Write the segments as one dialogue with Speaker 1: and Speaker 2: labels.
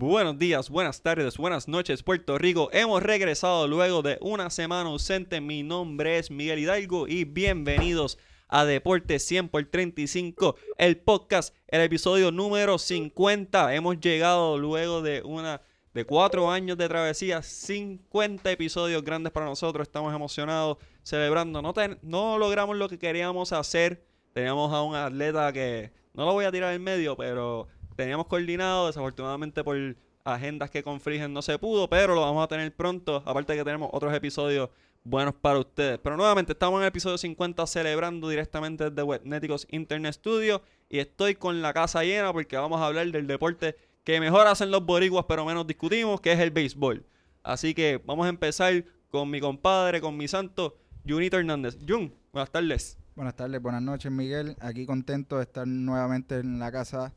Speaker 1: Buenos días, buenas tardes, buenas noches, Puerto Rico. Hemos regresado luego de una semana ausente. Mi nombre es Miguel Hidalgo y bienvenidos a Deporte 100 por 35, el podcast, el episodio número 50. Hemos llegado luego de una de cuatro años de travesía, 50 episodios grandes para nosotros. Estamos emocionados, celebrando. No, no logramos lo que queríamos hacer. Teníamos a un atleta que no lo voy a tirar en medio, pero teníamos coordinado. Desafortunadamente por agendas que confligen no se pudo, pero lo vamos a tener pronto. Aparte de que tenemos otros episodios buenos para ustedes. Pero nuevamente estamos en el episodio 50 celebrando directamente desde Webneticos Internet Studio y estoy con la casa llena porque vamos a hablar del deporte que mejor hacen los boricuas pero menos discutimos, que es el béisbol. Así que vamos a empezar con mi compadre, con mi santo, Junito Hernández. Jun, buenas tardes.
Speaker 2: Buenas tardes, buenas noches Miguel. Aquí contento de estar nuevamente en la casa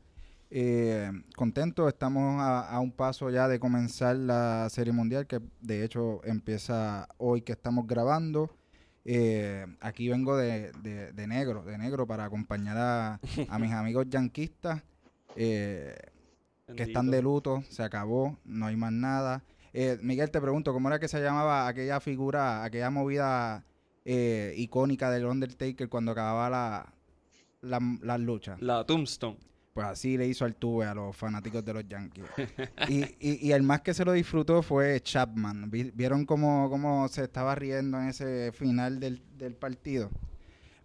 Speaker 2: eh, contento, estamos a, un paso ya de comenzar la Serie Mundial, que de hecho empieza hoy que estamos grabando. Eh, aquí vengo de, negro, de negro para acompañar a, mis amigos yanquistas eh, que están de luto, se acabó, no hay más nada. Miguel, te pregunto, ¿cómo era que se llamaba aquella figura, aquella movida icónica del Undertaker cuando acababa la, la, la lucha?
Speaker 1: La Tombstone.
Speaker 2: Pues así le hizo al tuve a los fanáticos de los Yankees. y, y, el más que se lo disfrutó fue Chapman. ¿Vieron cómo, cómo se estaba riendo en ese final del, del partido?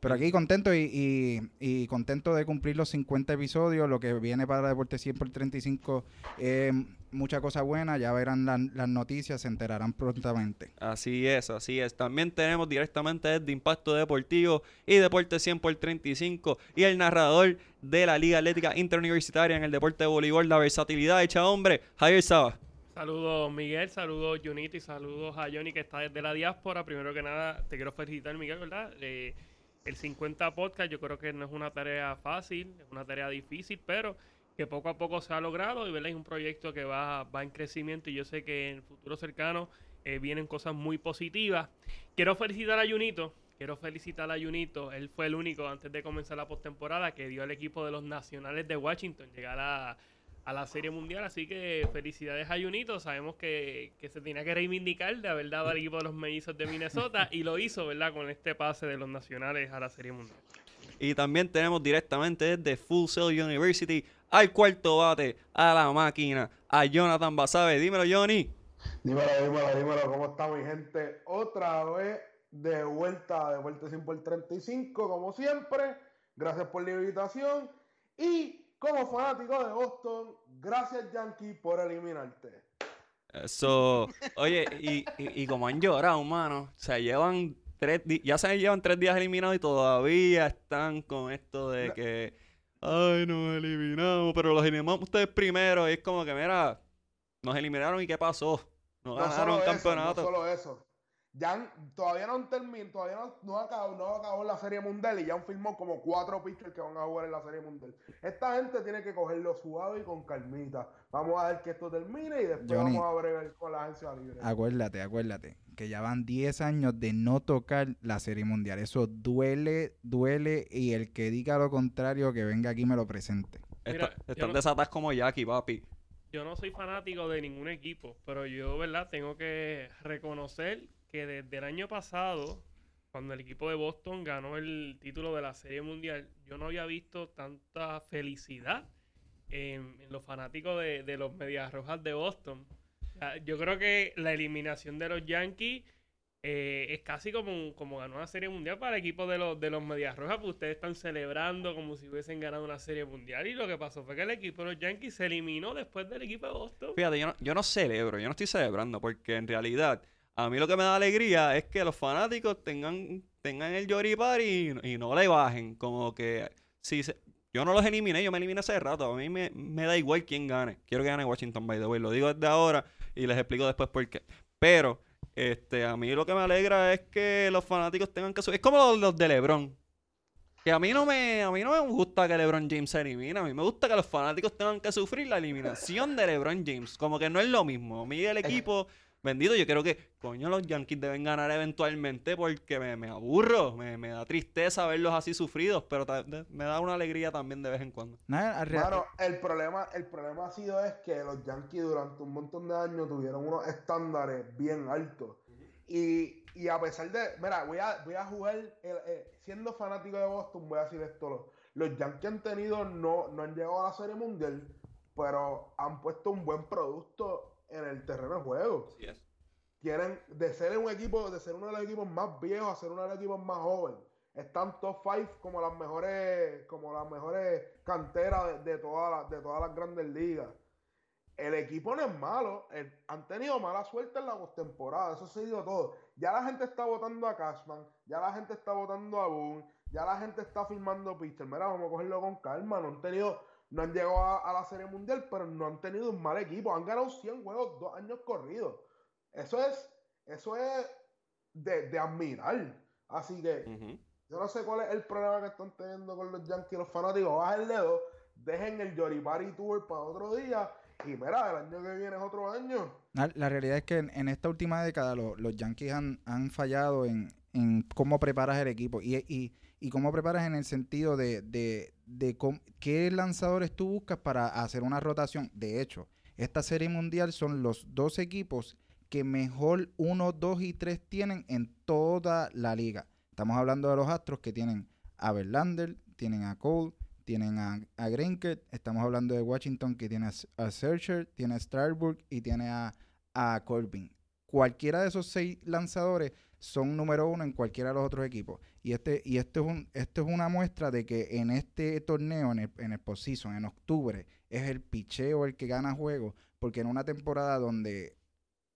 Speaker 2: Pero aquí contento y, y, contento de cumplir los 50 episodios. Lo que viene para Deporte 100 por 35 es mucha cosa buena. Ya verán las noticias, se enterarán prontamente.
Speaker 1: Así es, así es. También tenemos directamente desde Impacto Deportivo y Deporte 100 por 35 y el narrador de la Liga Atlética Interuniversitaria en el deporte de voleibol, la versatilidad hecha hombre, Javier Saba.
Speaker 3: Saludos Miguel, saludos Junito y saludos a Johnny que está desde la diáspora. Primero que nada, te quiero felicitar Miguel, ¿verdad? Eh, el 50 podcast yo creo que no es una tarea fácil, es una tarea difícil, pero que poco a poco se ha logrado y ¿verdad? es un proyecto que va, va en crecimiento y yo sé que en el futuro cercano eh, vienen cosas muy positivas. Quiero felicitar a Junito, quiero felicitar a Junito, él fue el único antes de comenzar la postemporada que dio al equipo de los nacionales de Washington llegar a a la Serie Mundial. Así que felicidades a Junito. Sabemos que, se tenía que reivindicar de haber dado al equipo de los mellizos de Minnesota y lo hizo, ¿verdad? Con este pase de los nacionales a la Serie Mundial.
Speaker 1: Y también tenemos directamente desde Full Sail University al cuarto bate, a la máquina, a Jonathan Basabe. Dímelo, Johnny.
Speaker 4: Dímelo, dímelo, dímelo. ¿Cómo está mi gente? Otra vez de vuelta, de vuelta 100 por 35, como siempre. Gracias por la invitación. Y como fanático de Boston, gracias Yankee por eliminarte.
Speaker 1: Eso, oye, y, y, como han llorado, mano, se llevan tres ya se llevan tres días eliminados y todavía están con esto de que, ay, nos eliminamos, pero los eliminamos ustedes primero y es como que, mira, nos eliminaron y qué pasó, nos ganaron un campeonato.
Speaker 4: no solo eso, ya todavía no han terminado, todavía no, acabó, no acabó la Serie Mundial y ya han firmado como cuatro pitchers que van a jugar en la Serie Mundial. Esta gente tiene que cogerlo suave y con calmita. Vamos a ver que esto termine y después vamos a ver con la agencia libre.
Speaker 2: Acuérdate, acuérdate, que ya van 10 años de no tocar la Serie Mundial. Eso duele, duele y el que diga lo contrario que venga aquí me lo presente.
Speaker 1: están desatadas como Jackie, papi
Speaker 3: yo no soy fanático de ningún equipo, pero yo, ¿verdad? Tengo que reconocer que desde el año pasado, cuando el equipo de Boston ganó el título de la Serie Mundial, yo no había visto tanta felicidad en, los fanáticos de, los Medias Rojas de Boston. yo creo que la eliminación de los Yankees eh, es casi como, como ganó una serie mundial para el equipo de los, de los Medias Rojas, pues ustedes están celebrando como si hubiesen ganado una serie mundial. Y lo que pasó fue que el equipo de los Yankees se eliminó después del equipo de Boston.
Speaker 1: Fíjate, yo no, yo no celebro, yo no estoy celebrando, porque en realidad a mí lo que me da alegría es que los fanáticos tengan, tengan el Yoripar y, y no le bajen. Como que si yo no los eliminé, yo me eliminé hace rato. A mí me, da igual quién gane. Quiero que gane Washington, by the way. Lo digo desde ahora y les explico después por qué. Pero este, a mí lo que me alegra es que los fanáticos tengan que subir. Es como los, de LeBron. Que a mí no me, a mí no me gusta que LeBron James se elimine. A mí me gusta que los fanáticos tengan que sufrir la eliminación de LeBron James. Como que no es lo mismo. A mí el equipo Bendito, yo creo que, coño, los Yankees deben ganar eventualmente porque me, me aburro, me, me da tristeza verlos así sufridos, pero me da una alegría también de vez en cuando.
Speaker 4: Mano, el problema, el problema ha sido es que los Yankees durante un montón de años tuvieron unos estándares bien altos. Y, y a pesar de, mira, voy a, voy a jugar, el- eh, siendo fanático de Boston, voy a decir esto, los, los Yankees han tenido, no, no han llegado a la Serie Mundial, pero han puesto un buen producto en el terreno de juego.
Speaker 1: Así es.
Speaker 4: Quieren, de ser un equipo, de ser uno de los equipos más viejos a ser uno de los equipos más jóvenes. Están top 5 como las mejores, como las mejores canteras de, de todas las, de todas las grandes ligas. El equipo no es malo, el- han tenido mala suerte en la postemporada, eso se ha ido todo. Ya la gente está votando a Cashman, ya la gente está votando a Boone, ya la gente está firmando pitcher. Mira, vamos a cogerlo con calma, no han tenido, no han llegado a, a la Serie Mundial, pero no han tenido un mal equipo, han ganado 100 juegos dos años corridos. Eso es, eso es de, de admirar. Así que
Speaker 1: Ujú.
Speaker 4: yo no sé cuál es el problema que están teniendo con los Yankees, los fanáticos. Bajen el dedo, dejen el Yoripari Tour para otro día. Y mira, el año que viene es otro año.
Speaker 2: La, la realidad es que en, en esta última década lo- los Yankees han, han fallado en, en cómo preparas el equipo y, y, y cómo preparas en el sentido de, qué lanzadores tú buscas para hacer una rotación. De hecho, esta serie mundial son los dos equipos que mejor 1, 2 y 3 tienen en toda la liga. Estamos hablando de los Astros que tienen a Verlander, tienen a Cole, tienen a, a estamos hablando de Washington que tiene a, Searcher, tiene a Starbuck y tiene a Corbin. Cualquiera de esos seis lanzadores son número uno en cualquiera de los otros equipos. Y este, y esto es un, esto es una muestra de que en este torneo, en el, en el postseason, en octubre, es el picheo el que gana juegos, porque en una temporada donde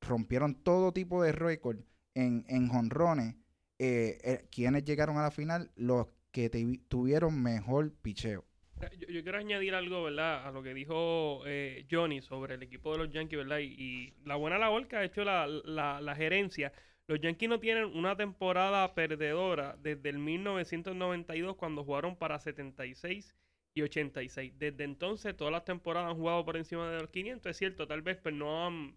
Speaker 2: rompieron todo tipo de récord en, en jonrones, eh, eh, quienes llegaron a la final, los que tuvieron mejor picheo.
Speaker 3: Yo, quiero añadir algo, ¿verdad? A lo que dijo eh, Johnny sobre el equipo de los Yankees, ¿verdad? Y, la buena labor que ha hecho la- la gerencia. Los Yankees no tienen una temporada perdedora desde el 1992 cuando jugaron para 76 y 86. Desde entonces todas las temporadas han jugado por encima de los 500, es cierto, tal vez pero no han,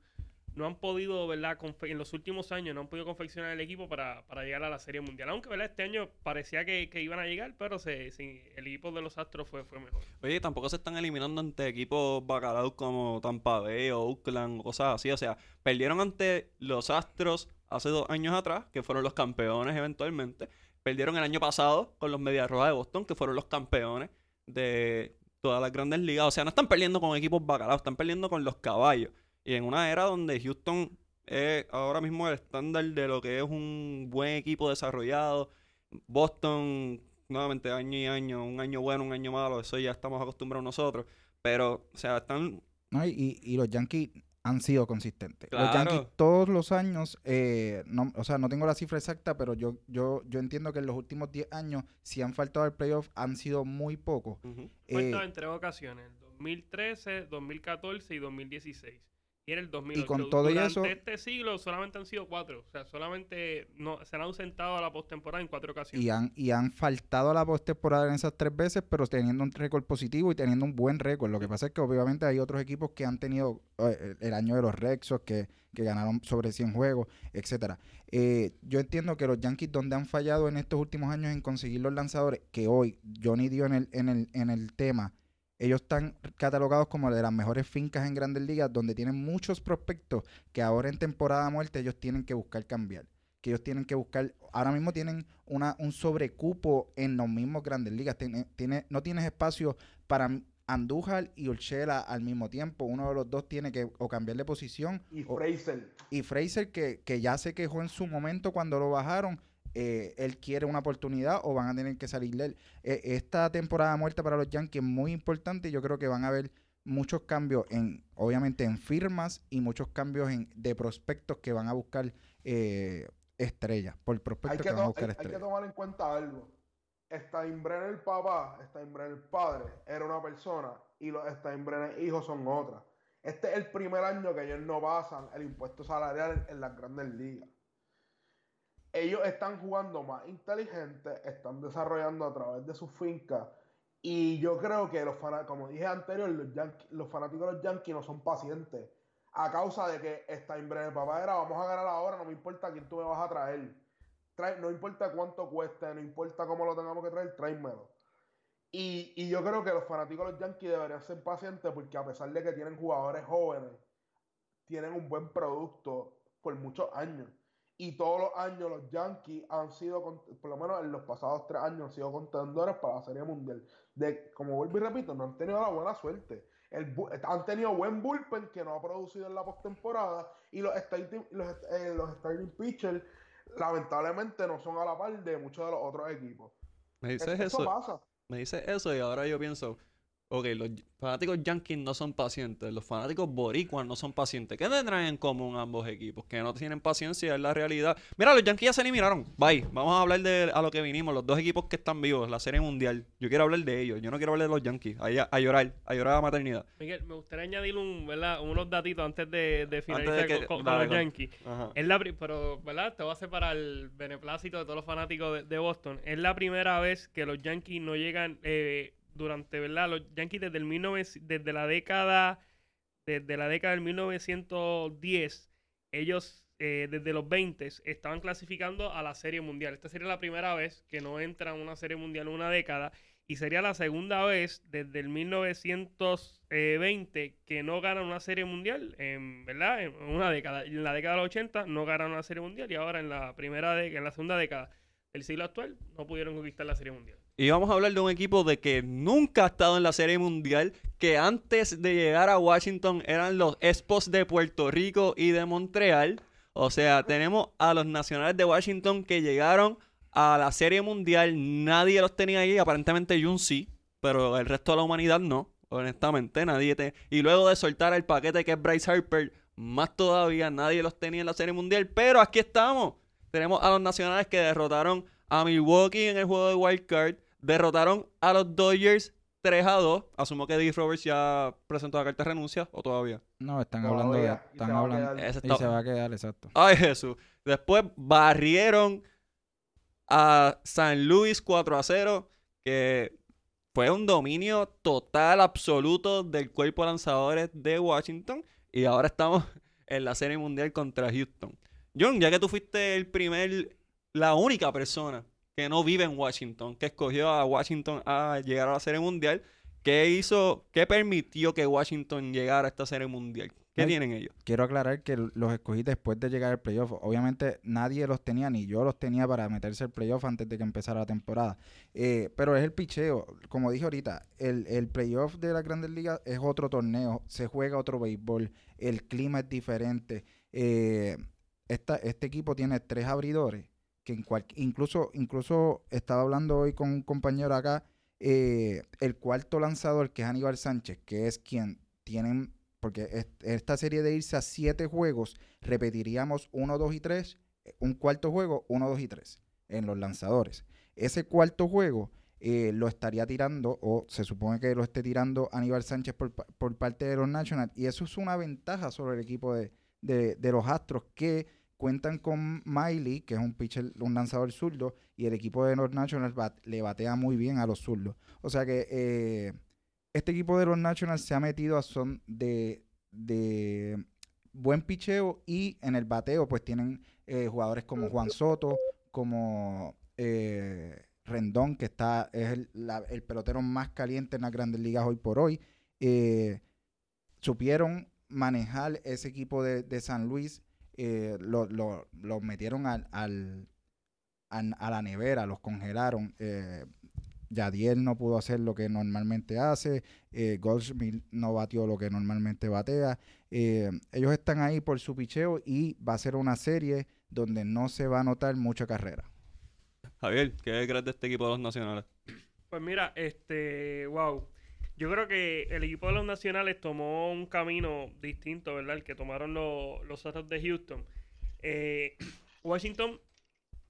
Speaker 3: no han podido, ¿verdad? En los últimos años no han podido confeccionar el equipo para, para llegar a la Serie Mundial. Aunque, ¿verdad? Este año parecía que, que iban a llegar, pero se, se- el equipo de los Astros fue, fue mejor.
Speaker 1: Oye, tampoco se están eliminando ante equipos bacalaos como Tampa Bay o Oakland o cosas así. O sea, perdieron ante los Astros hace dos años atrás, que fueron los campeones eventualmente. Perdieron el año pasado con los Medias Rojas de Boston, que fueron los campeones de todas las grandes ligas. O sea, no están perdiendo con equipos bacalaos, están perdiendo con los caballos. Y en una era donde Houston es ahora mismo el estándar de lo que es un buen equipo desarrollado. Boston, nuevamente, año y año, un año bueno, un año malo, eso ya estamos acostumbrados nosotros. Pero, o sea, están.
Speaker 2: ¿no? Y, y- los Yankees han sido consistentes. Los
Speaker 1: Claro.
Speaker 2: Yankees todos los años, eh, no, o sea, no tengo la cifra exacta, pero yo, yo, yo entiendo que en los últimos 10 años, si han faltado al playoff, han sido muy pocos.
Speaker 1: Ujú.
Speaker 3: Faltado
Speaker 2: Eh,
Speaker 3: en tres ocasiones, el 2013, 2014 y 2016. Y era el 2008.
Speaker 2: con todo
Speaker 3: Durante
Speaker 2: eso-
Speaker 3: este siglo solamente han sido cuatro. O sea, solamente no, se han ausentado a la postemporada en cuatro ocasiones.
Speaker 2: y han, y han faltado a la postemporada en esas tres veces, pero teniendo un récord positivo y teniendo un buen récord. Lo que pasa es que obviamente hay otros equipos que han tenido eh, el, el año de los Rexos, que, que ganaron sobre 100 juegos, etcétera. Eh, yo entiendo que los Yankees donde han fallado en estos últimos años en conseguir los lanzadores, que hoy Johnny dio en el, en el, en el tema, ellos están catalogados como de las mejores fincas en grandes ligas, donde tienen muchos prospectos que ahora en temporada muerta ellos tienen que buscar cambiar que ellos tienen que buscar. Ahora mismo tienen una, un sobrecupo en los mismos grandes ligas. Tiene, tiene, no tienes espacio para Andújar y Urshela al mismo tiempo. Uno de los dos tiene que o cambiar de posición.
Speaker 4: Y
Speaker 2: o-
Speaker 4: Fraser.
Speaker 2: y Fraser, que, que ya se quejó en su momento cuando lo bajaron, eh, él quiere una oportunidad o van a tener que salir de él. Eh, esta temporada muerta para los Yankees es muy importante y yo creo que van a haber muchos cambios en, obviamente, en firmas y muchos cambios en, de prospectos que van a buscar eh, estrellas, por
Speaker 4: Hay
Speaker 2: prospectos
Speaker 4: que,
Speaker 2: que, van a buscar
Speaker 4: hay- hay que
Speaker 2: estrellas.
Speaker 4: tomar en cuenta algo. Steinbrenner papá, Steinbrenner padre, era una persona y los Steinbrenner hijos son otra. Este es el primer año que ellos no pasan el impuesto salarial en las grandes ligas. Ellos están jugando más inteligente, están desarrollando a través de sus fincas. Y yo creo que los como dije anterior, los, fanáticos de los Yankees no son pacientes. a causa de que Steinbrenner, papá era, vamos a ganar ahora, no me importa quién tú me vas a traer. Trae, no importa cuánto cueste, no importa cómo lo tengamos que traer, tráemelo. Y, y yo creo que los fanáticos de los Yankees deberían ser pacientes porque a pesar de que tienen jugadores jóvenes, tienen un buen producto por muchos años. Y todos los años los Yankees han sido, por lo menos en los pasados tres años, han sido contendores para la Serie Mundial. De, como vuelvo y repito, no han tenido la buena suerte. El, han tenido buen bullpen que no ha producido en la postemporada y los starting, los, eh, los starting pitchers lamentablemente no son a la par de muchos de los otros equipos.
Speaker 1: Me dices eso. Pasa. Me dices eso y ahora yo pienso, Ok, los fanáticos yankees no son pacientes, los fanáticos boricuas no son pacientes. ¿Qué tendrán en común ambos equipos? Que no tienen paciencia, es la realidad. Mira, los yankees ya se eliminaron. Bye. Vamos a hablar de a lo que vinimos, los dos equipos que están vivos, la serie mundial. Yo quiero hablar de ellos, yo no quiero hablar de los yankees. A, a llorar, a llorar a la maternidad.
Speaker 3: Miguel, me gustaría añadir un, ¿verdad? unos datitos antes de, finalizar con, los yankees. Es la, pero, ¿verdad? Te voy a hacer para el beneplácito de todos los fanáticos de, Boston. Es la primera vez que los yankees no llegan... Eh, durante, ¿verdad? Los Yankees desde, el desde la década desde la década del 1910, ellos eh, desde los 20 estaban clasificando a la Serie Mundial. Esta sería la primera vez que no entran a una Serie Mundial en una década y sería la segunda vez desde el 1920 que no ganan una Serie Mundial, en, ¿verdad? En una década. En la década de los 80 no ganan una Serie Mundial y ahora en la primera en la segunda década del siglo actual no pudieron conquistar la Serie Mundial.
Speaker 1: Y vamos a hablar de un equipo de que nunca ha estado en la Serie Mundial, que antes de llegar a Washington eran los Expos de Puerto Rico y de Montreal. O sea, tenemos a los nacionales de Washington que llegaron a la Serie Mundial. Nadie los tenía ahí, aparentemente Jun sí, pero el resto de la humanidad no. Honestamente, nadie te... Y luego de soltar el paquete que es Bryce Harper, más todavía nadie los tenía en la Serie Mundial. Pero aquí estamos. Tenemos a los nacionales que derrotaron a Milwaukee en el juego de Wild Card Derrotaron a los Dodgers 3 a 2. Asumo que Dave Roberts ya presentó la carta de renuncia o todavía.
Speaker 2: No, están hablando de. Están hablando. Y se va a quedar, exacto.
Speaker 1: Ay, Jesús. Después barrieron a San Luis 4 a 0. Que fue un dominio total, absoluto del cuerpo de lanzadores de Washington. Y ahora estamos en la Serie Mundial contra Houston. John, ya que tú fuiste el primer, la única persona que no vive en Washington, que escogió a Washington a llegar a la Serie Mundial. ¿Qué hizo, qué permitió que Washington llegara a esta Serie Mundial? ¿Qué tienen ellos?
Speaker 2: Quiero aclarar que los escogí después de llegar al playoff. Obviamente nadie los tenía, ni yo los tenía para meterse al playoff antes de que empezara la temporada. Eh, pero es el picheo. Como dije ahorita, el, el playoff de la Grandes Ligas es otro torneo. Se juega otro béisbol. El clima es diferente. Eh, este equipo tiene tres abridores que en incluso, incluso estaba hablando hoy con un compañero acá, eh, el cuarto lanzador, que es Aníbal Sánchez, que es quien tienen, porque esta serie de irse a siete juegos, repetiríamos uno, dos y tres, un cuarto juego, uno, dos y tres, en los lanzadores. Ese cuarto juego eh, lo estaría tirando, o se supone que lo esté tirando Aníbal Sánchez por, por parte de los Nationals, y eso es una ventaja sobre el equipo de, de los Astros, que cuentan con Miley, que es un pitcher, un lanzador zurdo, y el equipo de los Nationals le batea muy bien a los zurdos. O sea que eh, este equipo de los Nationals se ha metido a son de, buen picheo y en el bateo pues tienen eh, jugadores como Juan Soto, como eh, Rendón, que está es el, pelotero más caliente en las grandes ligas hoy por hoy. supieron manejar ese equipo de San Luis eh, los lo, metieron al, al, a la nevera, los congelaron. Eh, Yadiel no pudo hacer lo que normalmente hace, eh, Goldsmith no batió lo que normalmente batea. Eh, ellos están ahí por su picheo y va a ser una serie donde no se va a notar mucha carrera.
Speaker 1: Javier, ¿qué crees de este equipo de los nacionales?
Speaker 3: Pues mira, este, wow, yo creo que el equipo de los nacionales tomó un camino distinto, ¿verdad? El que tomaron los, los Astros de Houston. Eh, Washington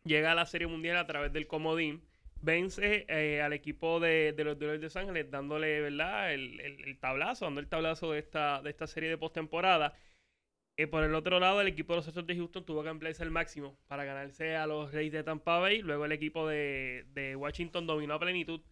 Speaker 3: llega a la Serie Mundial a través del comodín. Vence eh, al equipo de, los Dodgers de Los Ángeles dándole, ¿verdad? El, tablazo, dando el tablazo de esta, de esta serie de postemporada. Eh, por el otro lado, el equipo de los Astros de Houston tuvo que emplearse al máximo para ganarse a los Reyes de Tampa Bay. Luego el equipo de Washington dominó a plenitud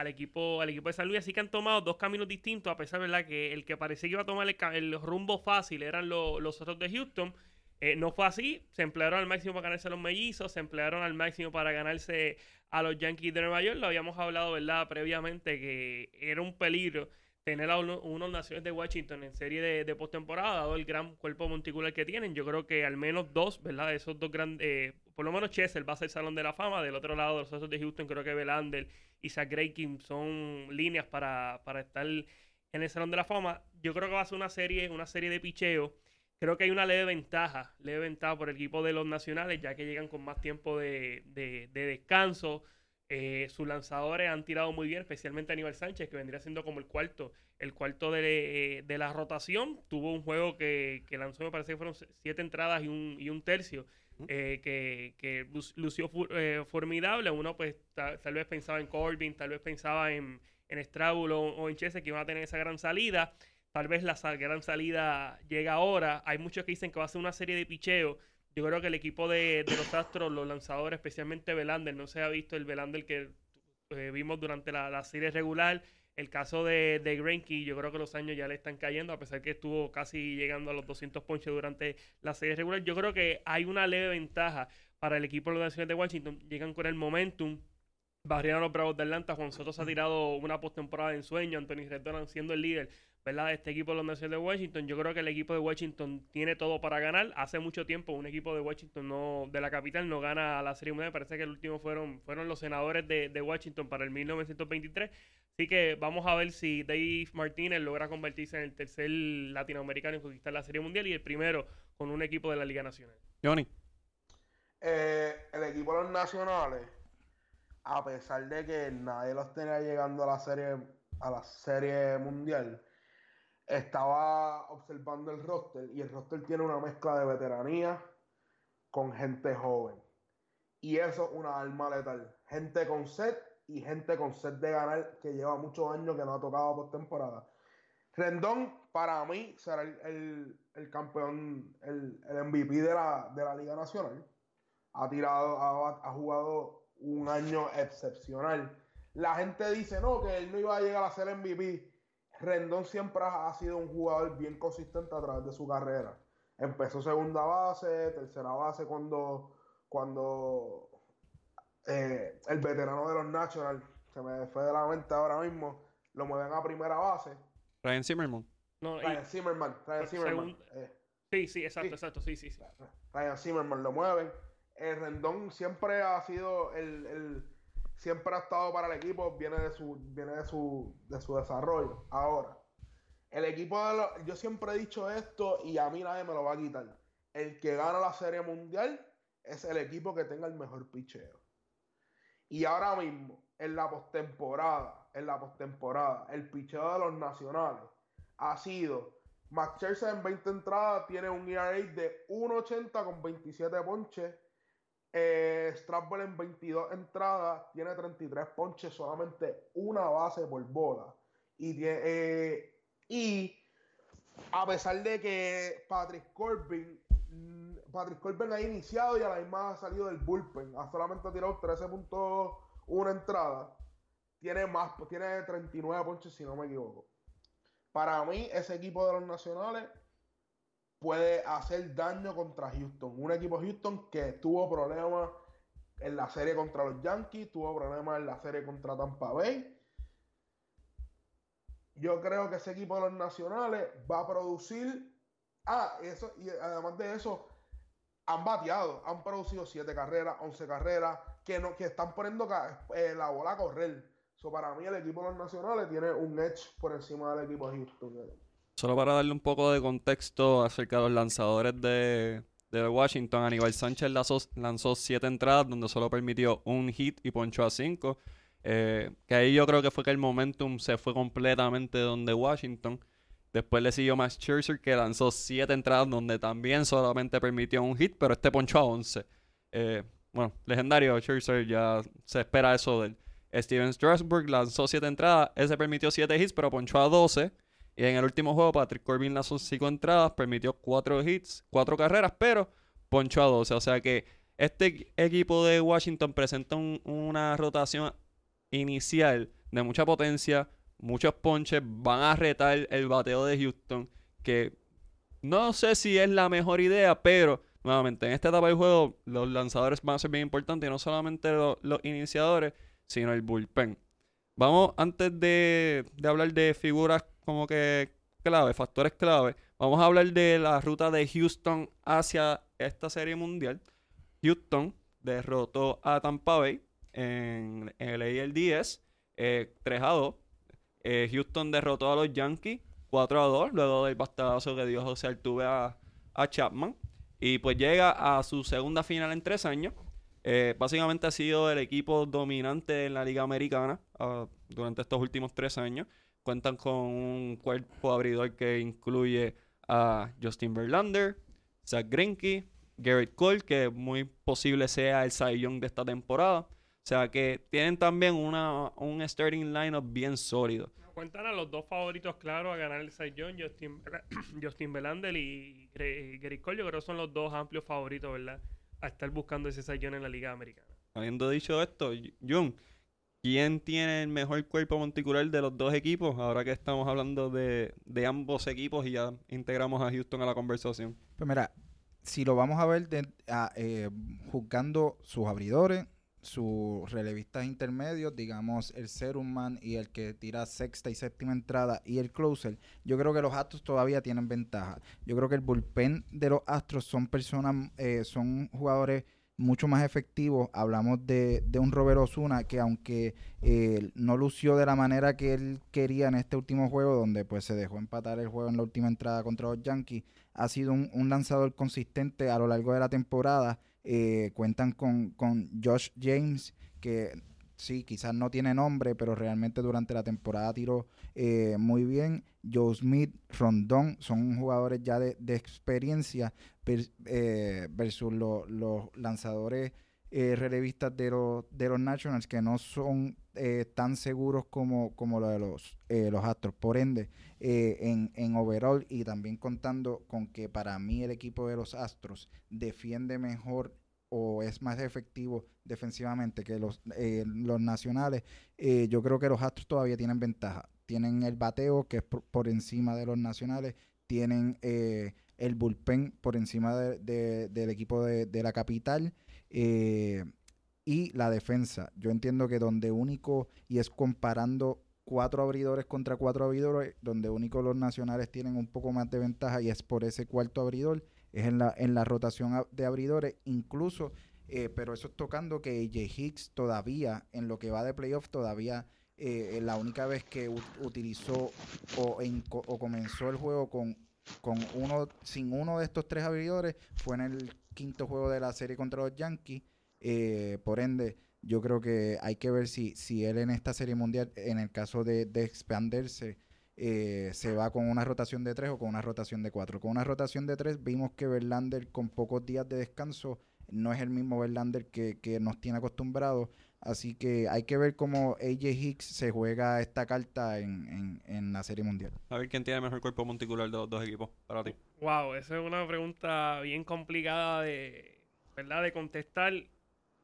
Speaker 3: al equipo, al equipo de San Luis. Así que han tomado dos caminos distintos, a pesar de que el que parecía que iba a tomar el, rumbo fácil eran los otros de Houston. Eh, no fue así, se emplearon al máximo para ganarse a los mellizos, se emplearon al máximo para ganarse a los Yankees de Nueva York. Lo habíamos hablado, ¿verdad? Previamente que era un peligro tener a unos naciones de Washington en serie de, postemporada, dado el gran cuerpo monticular que tienen. Yo creo que al menos dos, ¿verdad? Esos dos grandes, eh, por lo menos Chesel va a ser Salón de la Fama. Del otro lado, los otros de Houston, creo que Belander y Zach Graykin son líneas para, para estar en el Salón de la Fama. Yo creo que va a ser una serie, una serie de picheo Creo que hay una leve ventaja, leve ventaja por el equipo de los nacionales, ya que llegan con más tiempo de, descanso. Eh, sus lanzadores han tirado muy bien, especialmente Aníbal Sánchez, que vendría siendo como el cuarto, el cuarto de, la rotación. Tuvo un juego que, lanzó, me parece que fueron siete entradas y un, tercio, eh, que, lució eh, formidable. Uno, pues, tal, vez pensaba en Corbin, tal vez pensaba en, en o, en Chese, que iban a tener esa gran salida. Tal vez la gran salida llega ahora. Hay muchos que dicen que va a ser una serie de picheo. Yo creo que el equipo de, los Astros, los lanzadores, especialmente Belander, no se ha visto el Belander que eh, vimos durante la, serie regular. El caso de, de yo creo que los años ya le están cayendo, a pesar que estuvo casi llegando a los 200 ponches durante la serie regular. Yo creo que hay una leve ventaja para el equipo de los Nacionales de Washington. Llegan con el momentum. Barrieron a los Bravos de Atlanta. Juan Soto se ha tirado una postemporada en sueño. Anthony Rendon siendo el líder. ¿Verdad? Este equipo de los Nacionales de Washington. Yo creo que el equipo de Washington tiene todo para ganar. Hace mucho tiempo un equipo de Washington no de la capital no gana la Serie Mundial. Parece que el último fueron, fueron los senadores de, de Washington para el 1923. Así que vamos a ver si Dave Martínez logra convertirse en el tercer latinoamericano en conquistar la Serie Mundial y el primero con un equipo de la Liga Nacional.
Speaker 1: Johnny.
Speaker 4: Eh, el equipo de los nacionales, a pesar de que nadie los tenía llegando a la serie, a la serie mundial, estaba observando el roster y el roster tiene una mezcla de veteranía con gente joven. Y eso es una arma letal. Gente con set y gente con set de ganar que lleva muchos años que no ha tocado por temporada. Rendón, para mí, será el, campeón, el, MVP de la, de la, Liga Nacional. Ha tirado, ha, ha jugado un año excepcional. La gente dice, no, que él no iba a llegar a ser MVP Rendón siempre ha sido un jugador bien consistente a través de su carrera. Empezó segunda base, tercera base cuando, cuando eh, el veterano de los Nationals, se me fue de la mente ahora mismo, lo mueven a primera base.
Speaker 1: Ryan Zimmerman.
Speaker 3: No,
Speaker 4: Ryan Zimmerman. Ryan Zimmerman.
Speaker 3: Eh. sí, sí, exacto, exacto, sí, sí, sí.
Speaker 4: Ryan Zimmerman lo mueven. El Rendón siempre ha sido el siempre ha estado para el equipo, viene de su, viene de su, de su desarrollo. Ahora, el equipo de los, yo siempre he dicho esto y a mí nadie me lo va a quitar. El que gana la serie mundial es el equipo que tenga el mejor picheo. Y ahora mismo, en la postemporada, en la postemporada, el picheo de los nacionales ha sido Max Scherzer en 20 entradas tiene un ERA de 1.80 con 27 ponches eh, en 22 entradas tiene 33 ponches, solamente una base por bola. Y, eh, y a pesar de que Patrick Corbin, mm, Patrick Corbin ha iniciado y a la misma ha salido del bullpen, ha solamente tirado 13.1 entradas, tiene más, tiene 39 ponches si no me equivoco. Para mí, ese equipo de los nacionales puede hacer daño contra Houston. Un equipo Houston que tuvo problemas en la serie contra los Yankees, tuvo problemas en la serie contra Tampa Bay. Yo creo que ese equipo de los nacionales va a producir. Ah, eso, y además de eso, han bateado, han producido 7 carreras, 11 carreras, que, no, que están poniendo eh, la bola a correr. So, para mí, el equipo de los nacionales tiene un edge por encima del equipo de Houston.
Speaker 1: Solo para darle un poco de contexto acerca de los lanzadores de, Washington, Aníbal Sánchez lanzó, siete entradas donde solo permitió un hit y ponchó a cinco. Eh, que ahí yo creo que fue que el momentum se fue completamente donde Washington. Después le siguió Max Scherzer que lanzó siete entradas donde también solamente permitió un hit, pero este ponchó a 11. Eh, bueno, legendario Scherzer, ya se espera eso del Steven Strasburg lanzó siete entradas, ese permitió siete hits, pero ponchó a 12. Y en el último juego, Patrick Corbin lanzó cinco entradas, permitió cuatro hits, cuatro carreras, pero ponchó a 12. O sea que este equipo de Washington presenta una rotación inicial de mucha potencia, muchos ponches, van a retar el bateo de Houston, que no sé si es la mejor idea, pero nuevamente en esta etapa del juego los lanzadores van a ser bien importantes, no solamente lo- los iniciadores, sino el bullpen. Vamos, antes de hablar de figuras como que clave, factores clave, vamos a hablar de la ruta de Houston hacia esta serie mundial. Houston derrotó a Tampa Bay en, en el ALDS eh, 3 a 2. Eh, Houston derrotó a los Yankees 4 a 2 luego del bastadazo que dio José Altuve a, a Chapman. Y pues llega a su segunda final en tres años. Eh, básicamente ha sido el equipo dominante en la Liga Americana ah, durante estos últimos tres años. Cuentan con un cuerpo abridor que incluye a Justin Verlander, Zach Greinke, Garrett Cole, que muy posible sea el Cy Young de esta temporada. O sea que tienen también una, un starting lineup bien sólido.
Speaker 3: Cuentan a los dos favoritos claros a ganar el Cy Young, Justin, Justin Belander y Gerrit Cole. Yo creo que son los dos amplios favoritos, ¿verdad? A estar buscando ese Cy Young en la Liga Americana.
Speaker 1: Habiendo dicho esto, Jun, ¿quién tiene el mejor cuerpo monticular de los dos equipos? Ahora que estamos hablando de, de ambos equipos y ya integramos a Houston a la conversación.
Speaker 2: Pues mira, si lo vamos a ver de- eh, juzgando sus abridores, sus relevistas intermedios, digamos el Seruman y el que tira sexta y séptima entrada y el closer, yo creo que los Astros todavía tienen ventaja. Yo creo que el bullpen de los Astros son personas, eh, son jugadores mucho más efectivos. Hablamos de, de un Robert Osuna que aunque eh, no lució de la manera que él quería en este último juego, donde pues se dejó empatar el juego en la última entrada contra los Yankees, ha sido un, un lanzador consistente a lo largo de la temporada. Eh, cuentan con, con Josh James, que sí, quizás no tiene nombre, pero realmente durante la temporada tiró eh, muy bien. Joe Smith, Rondón, son jugadores ya de, experiencia per- eh, versus lo- los lanzadores eh, relevistas de los, Nationals que no son eh, tan seguros como, como de los, los Astros. Por ende, en, en overall y también contando con que para mí el equipo de los Astros defiende mejor o es más efectivo defensivamente que los, eh, los nacionales, eh, yo creo que los Astros todavía tienen ventaja. Tienen el bateo que es por, encima de los nacionales, tienen eh, el bullpen por encima de- del equipo de, de la capital eh, y la defensa. Yo entiendo que donde único, y es comparando cuatro abridores contra cuatro abridores, donde único los nacionales tienen un poco más de ventaja y es por ese cuarto abridor, es en la, en la rotación de abridores, incluso, eh, pero eso es tocando que AJ Hicks todavía, en lo que va de playoff, todavía eh, la única vez que utilizó o comenzó el juego con, con uno, sin uno de estos tres abridores, fue en el quinto juego de la serie contra los Yankees. eh, por ende, yo creo que hay que ver si, si él en esta serie mundial, en el caso de, de expandirse, eh, se va con una rotación de tres o con una rotación de cuatro. Con una rotación de tres vimos que Verlander con pocos días de descanso no es el mismo Verlander que, que nos tiene acostumbrados. Así que hay que ver cómo AJ Hicks se juega esta carta en, en, en la serie mundial.
Speaker 1: A ver quién tiene el mejor cuerpo monticular de los dos equipos para ti.
Speaker 3: Wow, esa es una pregunta bien complicada de, ¿verdad? de contestar.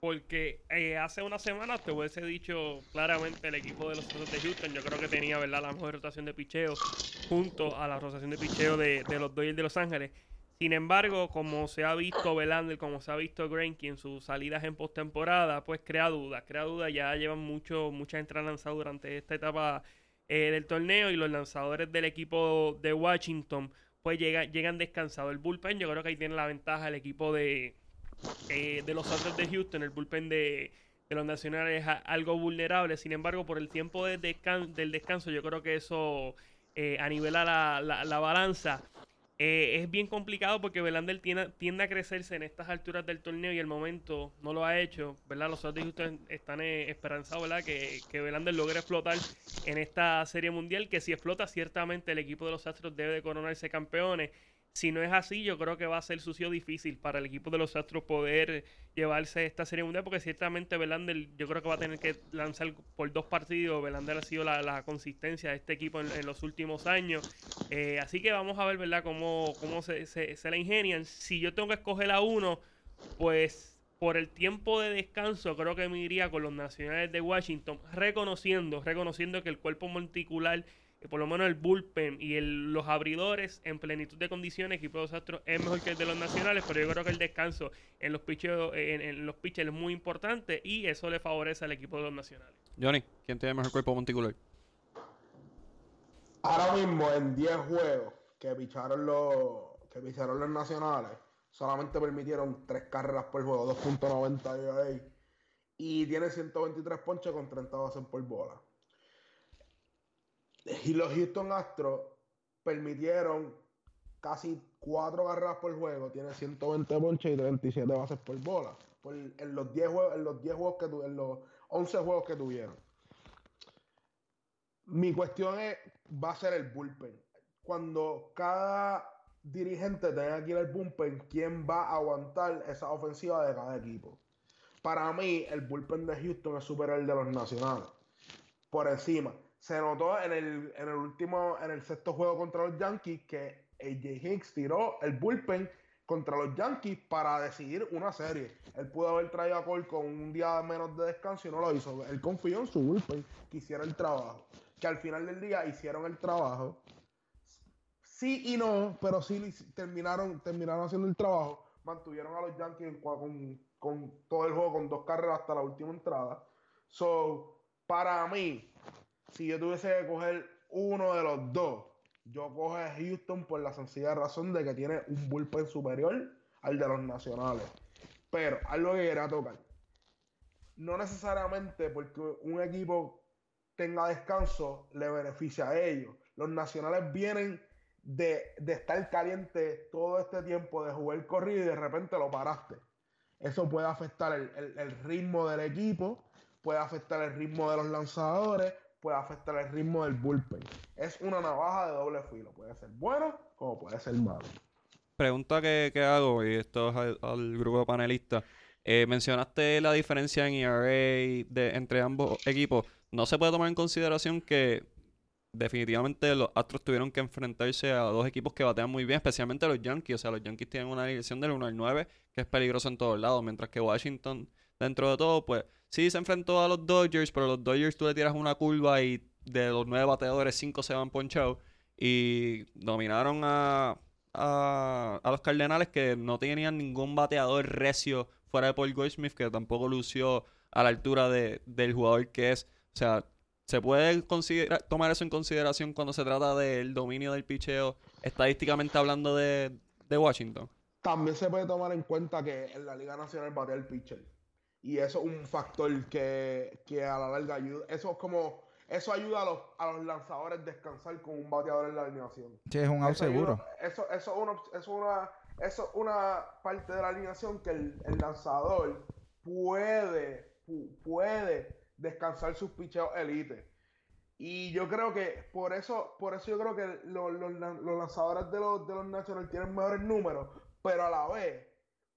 Speaker 3: Porque eh, hace una semana te hubiese dicho claramente el equipo de los Astros de Houston. Yo creo que tenía ¿verdad? la mejor rotación de picheo junto a la rotación de picheo de, de los Dodgers de Los Ángeles. Sin embargo, como se ha visto Belander, como se ha visto Greinke en sus salidas en postemporada, pues crea dudas. Crea dudas. Ya llevan mucho, muchas entradas lanzadas durante esta etapa eh, del torneo y los lanzadores del equipo de Washington pues llegan, llegan descansados. El bullpen, yo creo que ahí tiene la ventaja el equipo de, eh, de los Astros de Houston. El bullpen de, de los nacionales es algo vulnerable. Sin embargo, por el tiempo de descan- del descanso, yo creo que eso eh, anivela la, la, la balanza. Eh, es bien complicado porque Belander tiene- tiende a crecerse en estas alturas del torneo y el momento no lo ha hecho, ¿verdad? Los Astros Houston están eh, esperanzados, ¿verdad? Que, que Belander logre explotar en esta serie mundial, que si explota ciertamente el equipo de los Astros debe de coronarse campeones. Si no es así, yo creo que va a ser sucio difícil para el equipo de los Astros poder llevarse esta serie mundial, porque ciertamente Belander yo creo que va a tener que lanzar por dos partidos. Belander ha sido la, consistencia de este equipo en, los últimos años. Eh, así que vamos a ver, ¿verdad?, cómo, cómo se, se, la ingenian. Si yo tengo que escoger a uno, pues por el tiempo de descanso, creo que me iría con los nacionales de Washington, reconociendo, reconociendo que el cuerpo monticular, por lo menos el bullpen y el- los abridores en plenitud de condiciones, equipo de los Astros es mejor que el de los nacionales, pero yo creo que el descanso en los pitchers, en, en los pitchers es muy importante y eso le favorece al equipo de los nacionales.
Speaker 1: Johnny, ¿quién tiene mejor cuerpo monticular?
Speaker 4: Ahora mismo en 10 juegos que picharon los que picharon los nacionales, solamente permitieron 3 carreras por juego, 2.90 ERA, y tiene 123 ponches con 30 bases por bola. Y los Houston Astros permitieron casi 4 carreras por juego, tiene 120 ponches y 37 bases por bola. En los 10 juegos, en los 10 juegos que tu- en los 11 juegos que tuvieron. Mi cuestión es, va a ser el bullpen. Cuando cada dirigente tenga ir al bullpen, ¿quién va a aguantar esa ofensiva de cada equipo? Para mí, el bullpen de Houston es superior al de los nacionales. Por encima. Se notó en el, en el último, en el sexto juego contra los Yankees que AJ Hicks tiró el bullpen contra los Yankees para decidir una serie. Él pudo haber traído a Cole con un día menos de descanso y no lo hizo. Él confió en su bullpen que hiciera el trabajo. Que al final del día hicieron el trabajo. Sí y no, pero sí terminaron, terminaron haciendo el trabajo. Mantuvieron a los Yankees con todo el juego con dos carreras hasta la última entrada. So, para mí, si yo tuviese que coger uno de los dos, yo cojo a Houston por la sencilla razón de que tiene un bullpen superior al de los nacionales. Pero algo que quería tocar. No necesariamente porque un equipo tenga descanso le beneficia a ellos. Los nacionales vienen de, de estar caliente todo este tiempo, de jugar corrido y de repente lo paraste. Eso puede afectar el- el ritmo del equipo, puede afectar el ritmo de los lanzadores, puede afectar el ritmo del bullpen. Es una navaja de doble filo. Puede ser bueno como puede ser malo.
Speaker 1: Pregunta que, que hago, y esto es al, grupo de panelistas. Eh, mencionaste la diferencia en ERA de, entre ambos equipos. ¿No se puede tomar en consideración que definitivamente los Astros tuvieron que enfrentarse a dos equipos que batean muy bien, especialmente los Yankees? O sea, los Yankees tienen una dirección del 1 al 9 que es peligroso en todos lados, mientras que Washington, dentro de todo, pues sí se enfrentó a los Dodgers, pero los Dodgers tú le tiras una curva y de los nueve bateadores, cinco se van ponchados y dominaron a, a, a los Cardenales que no tenían ningún bateador recio fuera de Paul Goldschmidt, que tampoco lució a la altura de, del jugador que es. O sea, se puede considera- tomar eso en consideración cuando se trata del dominio del picheo, estadísticamente hablando de, de Washington.
Speaker 4: También se puede tomar en cuenta que en la Liga Nacional batea el pitcher. Y eso es un factor que, que a la larga ayuda. Eso es como. Eso ayuda a los, a los lanzadores a descansar con un bateador en la alineación.
Speaker 2: Sí, es un out
Speaker 4: Eso
Speaker 2: seguro.
Speaker 4: ayuda- Eso, eso, es una, eso, es una, eso es una parte de la alineación que el, el lanzador puede, pu- puede descansar sus picheos elite. Y yo creo que por eso, por eso yo creo que los, los, los lanzadores de los, de los Nationals tienen mejores números, pero a la vez,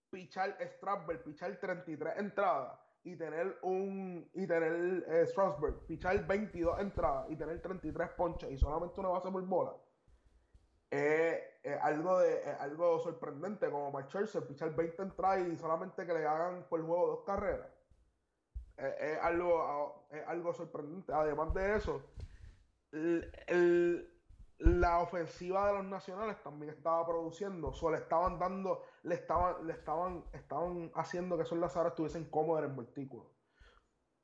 Speaker 4: pichar Strasberg, pichar 33 entradas y tener un y tener eh, Strasburg, pichar 22 entradas y tener 33 ponches y solamente una base por bola. Es, es algo de algo sorprendente como Mike pichar 20 entradas y solamente que le hagan por juego dos carreras. Es, algo, es algo sorprendente. Además de eso, el- la ofensiva de los nacionales también estaba produciendo, o le estaban dando, le estaban, le estaban, estaban haciendo que esos lanzadores estuviesen cómodos en el montículo.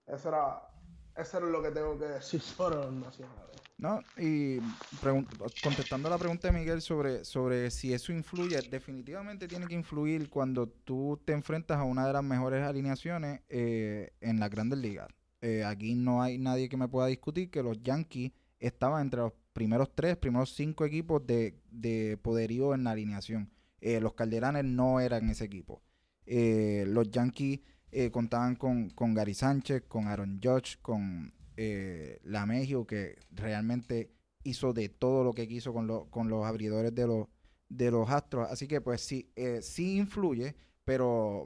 Speaker 4: Eso era, eso era lo que tengo que decir sobre los nacionales.
Speaker 2: No, y contestando la pregunta de Miguel sobre, sobre si eso influye, definitivamente tiene que influir cuando tú te enfrentas a una de las mejores alineaciones eh, en las grandes ligas. Eh, aquí no hay nadie que me pueda discutir que los Yankees estaban entre los primeros tres, primeros cinco equipos de, de poderío en la alineación. Eh, los Calderanes no eran ese equipo. Eh, los Yankees eh, contaban con, con Gary Sánchez, con Aaron Judge, con eh, Lamegio, que realmente hizo de todo lo que quiso con, lo- con los abridores de los, de los Astros. Así que pues sí, sí influye, pero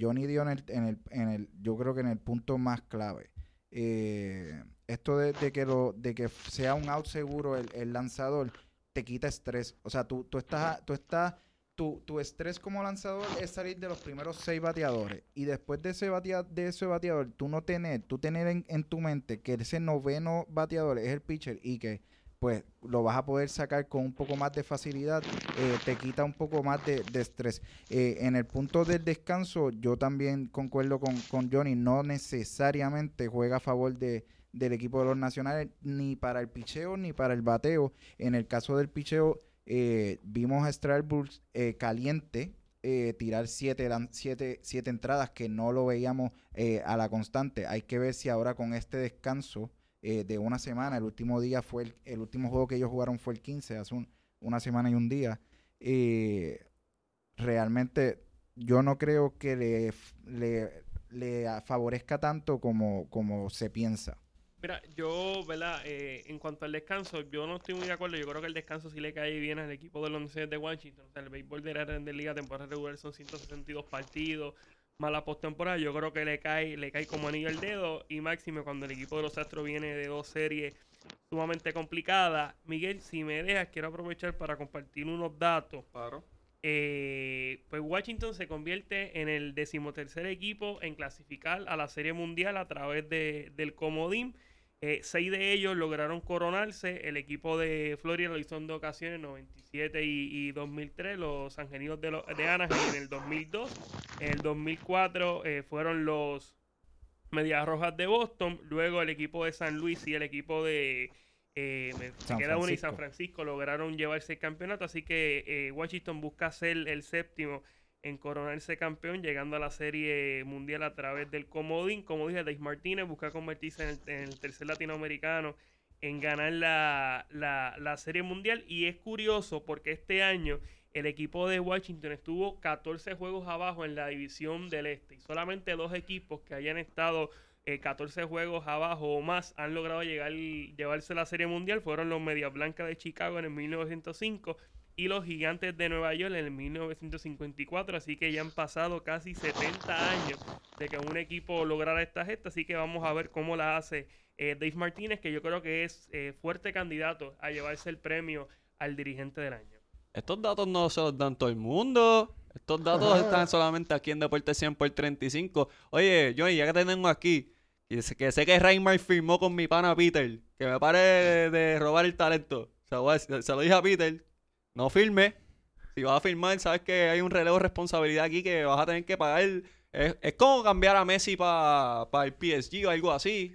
Speaker 2: Johnny dio en el, en el, en el, yo creo que en el punto más clave. Eh, esto de, que lo, de que sea un out seguro el, el lanzador te quita estrés. O sea, tú, tú estás, tú estás tu, tu estrés como lanzador es salir de los primeros seis bateadores. Y después de ese, batea- de ese bateador, tú no tener, tú tener en, en tu mente que ese noveno bateador es el pitcher y que pues lo vas a poder sacar con un poco más de facilidad, eh, te quita un poco más de, estrés. Eh, en el punto del descanso, yo también concuerdo con, con Johnny, no necesariamente juega a favor de, del equipo de los nacionales, ni para el picheo ni para el bateo. En el caso del picheo, eh, vimos a Strasburg eh, caliente tirar siete, siete, siete entradas que no lo veíamos a la constante. Hay que ver si ahora con este descanso eh, de una semana, el último día fue el, el último juego que ellos jugaron fue el 15, hace un- una semana y un día. eh, realmente yo no creo que le, le, le favorezca tanto como, como se piensa.
Speaker 3: Mira, yo, ¿verdad? Eh, en cuanto al descanso, yo no estoy muy de acuerdo. Yo creo que el descanso sí le cae bien al equipo de los Naciones de Washington. O sea, el béisbol de la Liga temporada regular son 162 partidos, más la postemporada. Yo creo que le cae, le cae como anillo al dedo. Y máximo cuando el equipo de los Astros viene de dos series sumamente complicadas. Miguel, si me dejas, quiero aprovechar para compartir unos datos.
Speaker 1: Claro.
Speaker 3: Eh, pues Washington se convierte en el decimotercer equipo en clasificar a la Serie Mundial a través de- del Comodín. Eh, seis de ellos lograron coronarse. El equipo de Florida lo hizo en dos ocasiones, 97 y, y 2003. Los Angelinos de, los- de Anaheim en el 2002. En el 2004 eh, fueron los Medias Rojas de Boston. Luego el equipo de San Luis y el equipo de... eh,
Speaker 2: San
Speaker 3: queda uno y San
Speaker 2: Francisco.
Speaker 3: Francisco lograron llevarse el campeonato. Así que eh, Washington busca ser el séptimo en coronarse campeón, llegando a la serie mundial a través del comodín. Como dije, Dave Martínez busca convertirse en el, tercer latinoamericano en ganar la, la- la serie mundial. Y es curioso porque este año el equipo de Washington estuvo 14 juegos abajo en la división del este. Y solamente dos equipos que hayan estado eh, 14 juegos abajo o más han logrado llegar llevarse la serie mundial. Fueron los Medias Blancas de Chicago en el 1905 y los Gigantes de Nueva York en el 1954. Así que ya han pasado casi 70 años de que un equipo lograra esta gesta. Así que vamos a ver cómo la hace eh, Dave Martínez, que yo creo que es eh, fuerte candidato a llevarse el premio al dirigente del año.
Speaker 1: Estos datos no se los dan todo el mundo. Estos datos están solamente aquí en Deporte 100 por 35. Oye, Johnny, ya que tenemos aquí, que sé que Reymar firmó con mi pana Peter, que me pare de, de robar el talento. Se lo dije a Peter, no firme. Si vas a firmar, sabes que hay un relevo de responsabilidad aquí que vas a tener que pagar. Es, como cambiar a Messi para el PSG o algo así.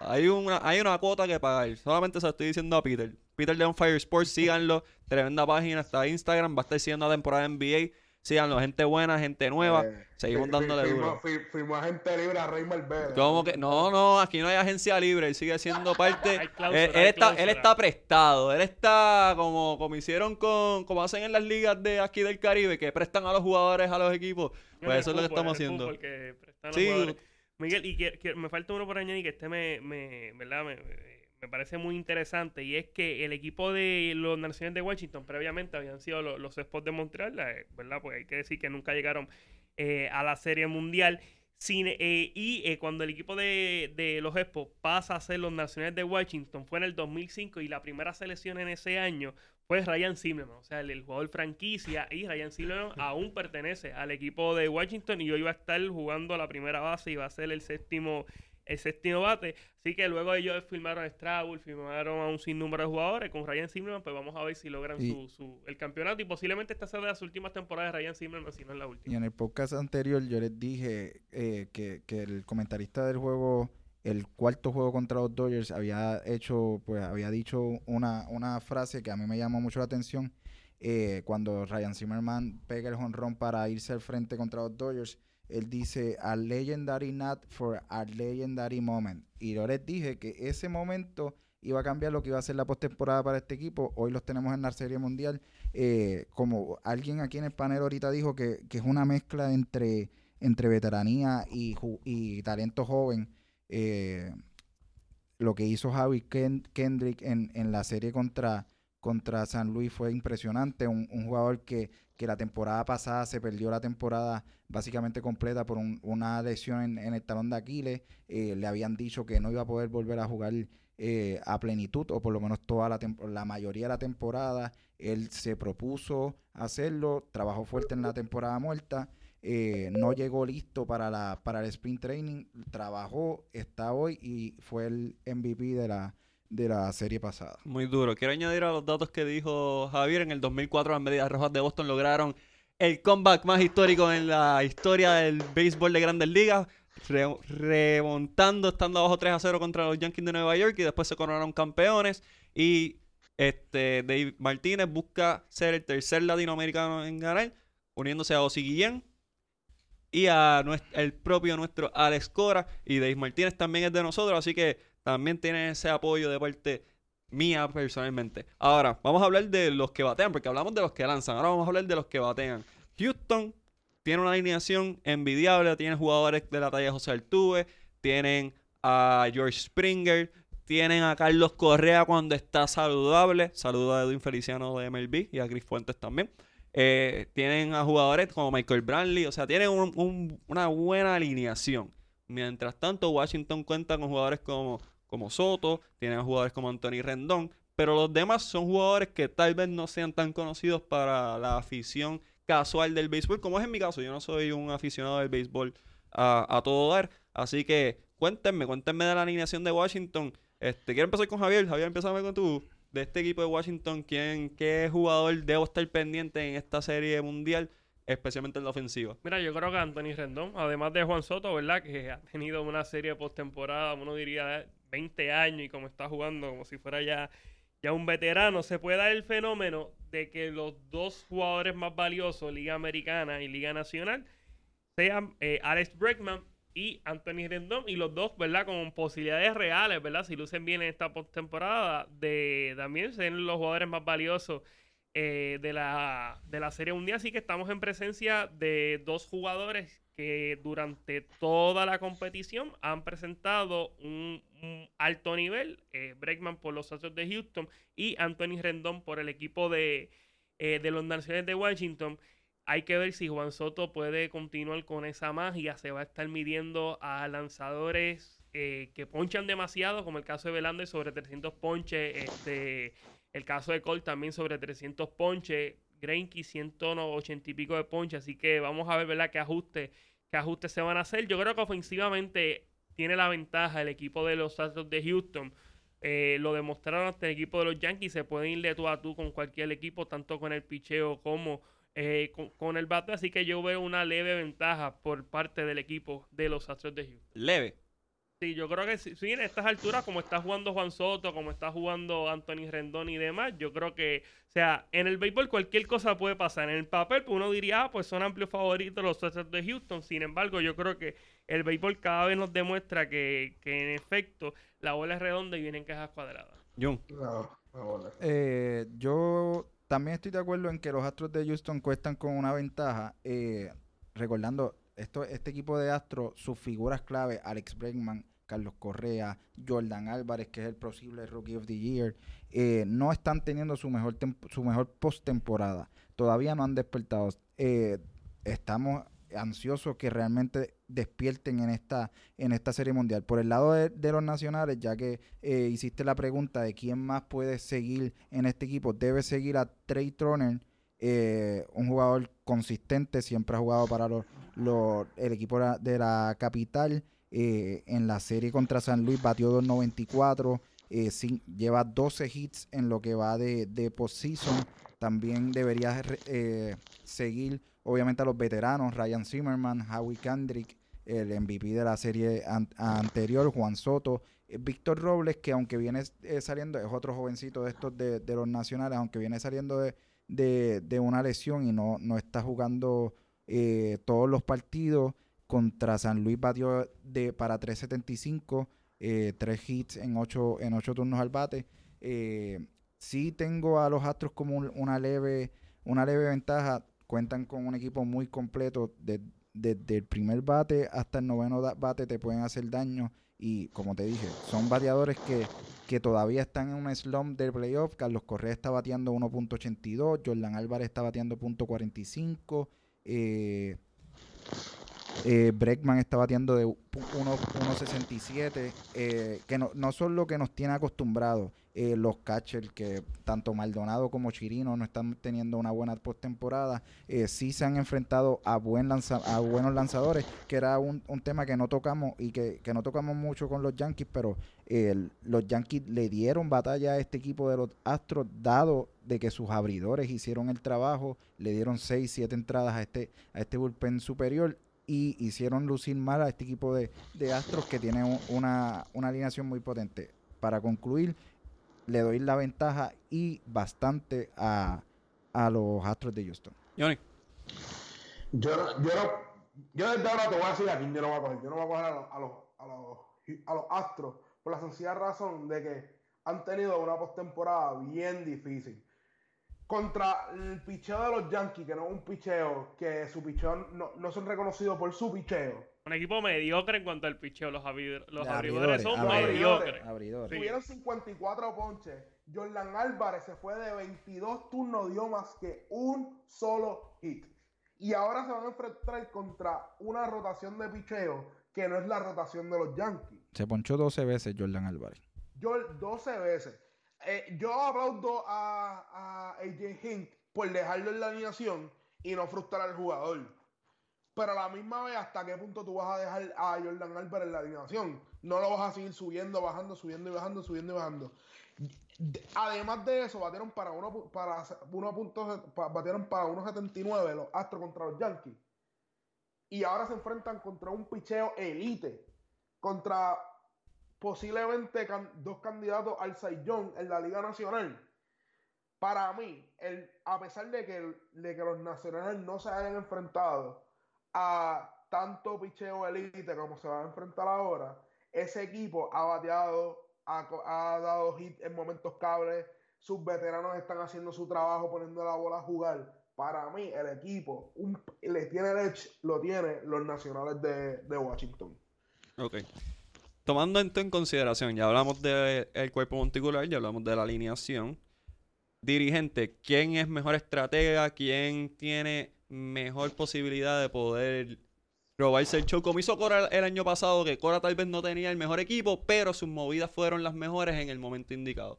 Speaker 1: Hay una, hay una cuota que pagar. Solamente se lo estoy diciendo a Peter. Peter de On Fire Sports, síganlo. Tremenda página, está Instagram. Va a estar siguiendo la temporada NBA. Síganlo, gente buena, gente nueva.
Speaker 4: Eh,
Speaker 1: Seguimos dándole duro.
Speaker 4: Firmó agente libre a Raymar Vélez.
Speaker 1: ¿Cómo que? No, no, aquí no hay agencia libre. Él sigue siendo parte.
Speaker 3: Hay cláusula,
Speaker 1: él, él
Speaker 3: hay
Speaker 1: está, él está prestado. Él está como, como hicieron con. Como hacen en las ligas de aquí del Caribe, que prestan a los jugadores a los equipos. Pues eso es lo que estamos haciendo. Sí,
Speaker 3: jugadores. Miguel, y que, que me falta uno por añadir que este me, me, ¿verdad? me, me parece muy interesante y es que el equipo de los Naciones de Washington previamente habían sido los, los Expos de Montreal, eh, ¿verdad? Pues hay que decir que nunca llegaron eh, a la Serie Mundial. Sin, eh, y eh, cuando el equipo de, de los Expos pasa a ser los Nacionales de Washington fue en el 2005 y la primera selección en ese año fue Ryan Zimmerman, o sea, el, el jugador franquicia y Ryan Zimmerman aún pertenece al equipo de Washington y hoy va a estar jugando la primera base y va a ser el séptimo el séptimo bate, así que luego ellos firmaron a Straubel, firmaron a un sinnúmero de jugadores con Ryan Zimmerman, pues vamos a ver si logran
Speaker 2: Y-
Speaker 3: su, su- el campeonato y posiblemente esta sea de las últimas temporadas de Ryan Zimmerman, si no es la
Speaker 2: Y
Speaker 3: última.
Speaker 2: en el podcast anterior yo les dije eh, que, que el comentarista del juego, el cuarto juego contra los Dodgers, había hecho, pues había dicho una, una frase que a mí me llamó mucho la atención. eh, cuando Ryan Zimmerman pega el jonrón para irse al frente contra los Dodgers, él dice a legendary night for a legendary moment. Y yo les dije que ese momento iba a cambiar lo que iba a ser la postemporada para este equipo. Hoy los tenemos en la Serie Mundial. Eh, como alguien aquí en el panel ahorita dijo que, que es una mezcla entre, entre veteranía y, y talento joven. Eh, lo que hizo Javi Ken- Kendrick en, en la serie contra, contra San Luis fue impresionante. Un, jugador que, que la temporada pasada se perdió la temporada básicamente completa por un- una lesión en, el talón de Aquiles. Eh, le habían dicho que no iba a poder volver a jugar eh, a plenitud o por lo menos toda la, la mayoría de la temporada. Él se propuso hacerlo, trabajó fuerte en la temporada muerta, eh, no llegó listo para, la, para el sprint training, trabajó, está hoy y fue el MVP de la, de la serie pasada.
Speaker 1: Muy duro. Quiero añadir a los datos que dijo Javier. En el 2004 las medidas rojas de Boston lograron el comeback más histórico en la historia del béisbol de grandes ligas. re- remontando, estando abajo 3 a 0 contra los Yankees de Nueva York y después se coronaron campeones. Y este Dave Martínez busca ser el tercer latinoamericano en ganar, uniéndose a Ozzy Guillén y a nues- el propio nuestro Alex Cora. Y Dave Martínez también es de nosotros, así que también tiene ese apoyo de parte mía personalmente. Ahora, vamos a hablar de los que batean, porque hablamos de los que lanzan. Ahora vamos a hablar de los que batean. Houston tiene una alineación envidiable, tiene jugadores de la talla José Altuve, tienen a George Springer, tienen a Carlos Correa cuando está saludable. Saludo a Edwin Feliciano de MLB y a Chris Fuentes también. Eh, tienen a jugadores como Michael Brantley, o sea, tienen un- un- una buena alineación. Mientras tanto, Washington cuenta con jugadores como, como Soto, tienen jugadores como Anthony Rendón, pero los demás son jugadores que tal vez no sean tan conocidos para la afición casual del béisbol, como es en mi caso. Yo no soy un aficionado del béisbol a, todo dar, así que cuéntenme, cuéntenme de la alineación de Washington. Este, quiero empezar con Javier. Javier, empezame con tú. De este equipo de Washington, ¿quién, ¿qué jugador debo estar pendiente en esta serie mundial, especialmente en la ofensiva?
Speaker 3: Mira, yo creo que Anthony Rendón, además de Juan Soto, ¿verdad? Que ha tenido una serie postemporada, uno diría 20 años y como está jugando como si fuera ya, ya un veterano, se puede dar el fenómeno de que los dos jugadores más valiosos, Liga Americana y Liga Nacional, sean eh, Alex Bregman y Anthony Rendón, y los dos, ¿verdad? Con posibilidades reales, ¿verdad? Si lucen bien en esta postemporada, de también ser los jugadores más valiosos eh, de, la, de la Serie Mundial. Así que estamos en presencia de dos jugadores que durante toda la competición han presentado un, alto nivel. Eh, Bregman por los Astros de Houston y Anthony Rendón por el equipo de, eh, de los Nacionales de Washington. Hay que ver si Juan Soto puede continuar con esa magia. Se va a estar midiendo a lanzadores eh, que ponchan demasiado, como el caso de Belander sobre 300 ponches. Este, el caso de Cole también sobre 300 ponches. Greinke 180 y pico de ponches. Así que vamos a ver, ¿verdad? Qué ajustes qué ajustes se van a hacer. Yo creo que ofensivamente tiene la ventaja el equipo de los Astros de Houston. Eh, lo demostraron ante el equipo de los Yankees. Se pueden ir de tú a tú con cualquier equipo, tanto con el picheo como eh, con, con el bate. Así que yo veo una leve ventaja por parte del equipo de los Astros de Houston.
Speaker 1: Leve.
Speaker 3: Yo creo que sí, sí, en estas alturas, como está jugando Juan Soto, como está jugando Anthony Rendón y demás, yo creo que, o sea, en el béisbol cualquier cosa puede pasar. En el papel, pues uno diría, ah, pues son amplios favoritos los Astros de Houston. Sin embargo, yo creo que el béisbol cada vez nos demuestra que, que en efecto la bola es redonda y vienen cajas cuadradas.
Speaker 4: No, no.
Speaker 2: Eh, yo también estoy de acuerdo en que los Astros de Houston cuestan con una ventaja. eh, recordando, esto, este equipo de Astros, sus figuras clave, Alex Bregman, Carlos Correa, Jordan Álvarez, que es el posible Rookie of the Year, eh, no están teniendo su mejor, su mejor postemporada. Todavía no han despertado. Eh, estamos ansiosos que realmente despierten en esta, en esta serie mundial. Por el lado de, los nacionales, ya que eh, hiciste la pregunta de quién más puede seguir en este equipo, debe seguir a Trey Turner, eh, un jugador consistente, siempre ha jugado para los, el equipo de la capital. Eh, en la serie contra San Luis batió 2.94, eh, lleva 12 hits en lo que va de, de postseason. También debería eh, seguir, obviamente, a los veteranos, Ryan Zimmerman, Howie Kendrick, el MVP de la serie an- anterior, Juan Soto, eh, Víctor Robles, que aunque viene eh, saliendo, es otro jovencito de estos de, de los nacionales, aunque viene saliendo de, de- de una lesión y no, no está jugando eh, todos los partidos. Contra San Luis batió de, para 3.75, eh, tres hits en ocho, en ocho turnos al bate. Eh, sí tengo a los Astros como un- una leve, una leve ventaja. Cuentan con un equipo muy completo. de- Desde el primer bate hasta el noveno bate te pueden hacer daño. Y como te dije, son bateadores que, que todavía están en un slump del playoff. Carlos Correa está bateando 1.82, Jordan Álvarez está bateando .45. Eh, Eh, Breckman está batiendo de 1.67, eh, que no, no son lo que nos tiene acostumbrados. Eh, los catchers que tanto Maldonado como Chirino no están teniendo una buena postemporada, eh, sí se han enfrentado a, buen lanza a buenos lanzadores, que era un, un tema que no tocamos y que, que, no tocamos mucho con los Yankees, pero eh, los Yankees le dieron batalla a este equipo de los Astros, dado de que sus abridores hicieron el trabajo, le dieron 6, 7 entradas a este, a este bullpen superior y hicieron lucir mal a este equipo de, de Astros que tiene un, una, una alineación muy potente. Para concluir, le doy la ventaja y bastante a, a los Astros de Houston.
Speaker 1: Johnny.
Speaker 4: Yo, no, yo, no, yo desde ahora te voy a decir a quién yo no voy a coger. Yo no voy a coger a los, a los, a los, a los Astros por la sencilla razón de que han tenido una postemporada bien difícil. Contra el picheo de los Yankees, que no es un picheo, que su picheo no, no son reconocidos por su picheo.
Speaker 3: Un equipo mediocre en cuanto al picheo. Los, abridores, los abridores, son abridores, mediocres.
Speaker 2: Abridores.
Speaker 4: Sí. Tuvieron 54 ponches. Jordan Álvarez se fue de 22 turnos, dio más que un solo hit. Y ahora se van a enfrentar contra una rotación de picheo que no es la rotación de los Yankees.
Speaker 2: Se ponchó 12 veces Jordan Álvarez.
Speaker 4: Yo 12 veces. Eh, yo aplaudo a, a AJ Hink por dejarlo en la alineación y no frustrar al jugador. Pero a la misma vez, ¿hasta qué punto tú vas a dejar a Jordan Álvarez en la alineación? No lo vas a seguir subiendo, bajando, subiendo y bajando, subiendo y bajando. Además de eso, batieron para uno para uno punto, batieron para 1.79 los Astros contra los Yankees. Y ahora se enfrentan contra un picheo elite. Contra posiblemente dos candidatos al Saiyón en la Liga Nacional. Para mí, el, a pesar de que, de que los nacionales no se hayan enfrentado a tanto picheo elite como se va a enfrentar ahora, ese equipo ha bateado, ha, ha dado hit en momentos cables, sus veteranos están haciendo su trabajo poniendo la bola a jugar. Para mí, el equipo le tiene el lo tiene los nacionales de, de Washington.
Speaker 1: Ok. Tomando esto en consideración, ya hablamos del de cuerpo monticular, ya hablamos de la alineación. Dirigente, ¿quién es mejor estratega? ¿Quién tiene mejor posibilidad de poder robarse el show? Como hizo Cora el año pasado, que Cora tal vez no tenía el mejor equipo, pero sus movidas fueron las mejores en el momento indicado.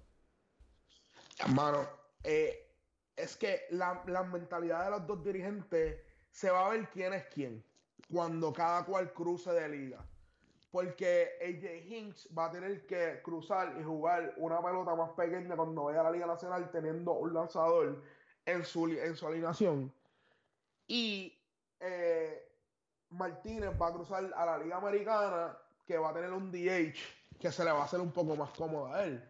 Speaker 4: Hermano, eh, es que la, la mentalidad de los dos dirigentes se va a ver quién es quién cuando cada cual cruce de liga porque AJ Hinks va a tener que cruzar y jugar una pelota más pequeña cuando vaya a la Liga Nacional teniendo un lanzador en su, en su alineación. Y eh, Martínez va a cruzar a la Liga Americana que va a tener un DH que se le va a hacer un poco más cómodo a él.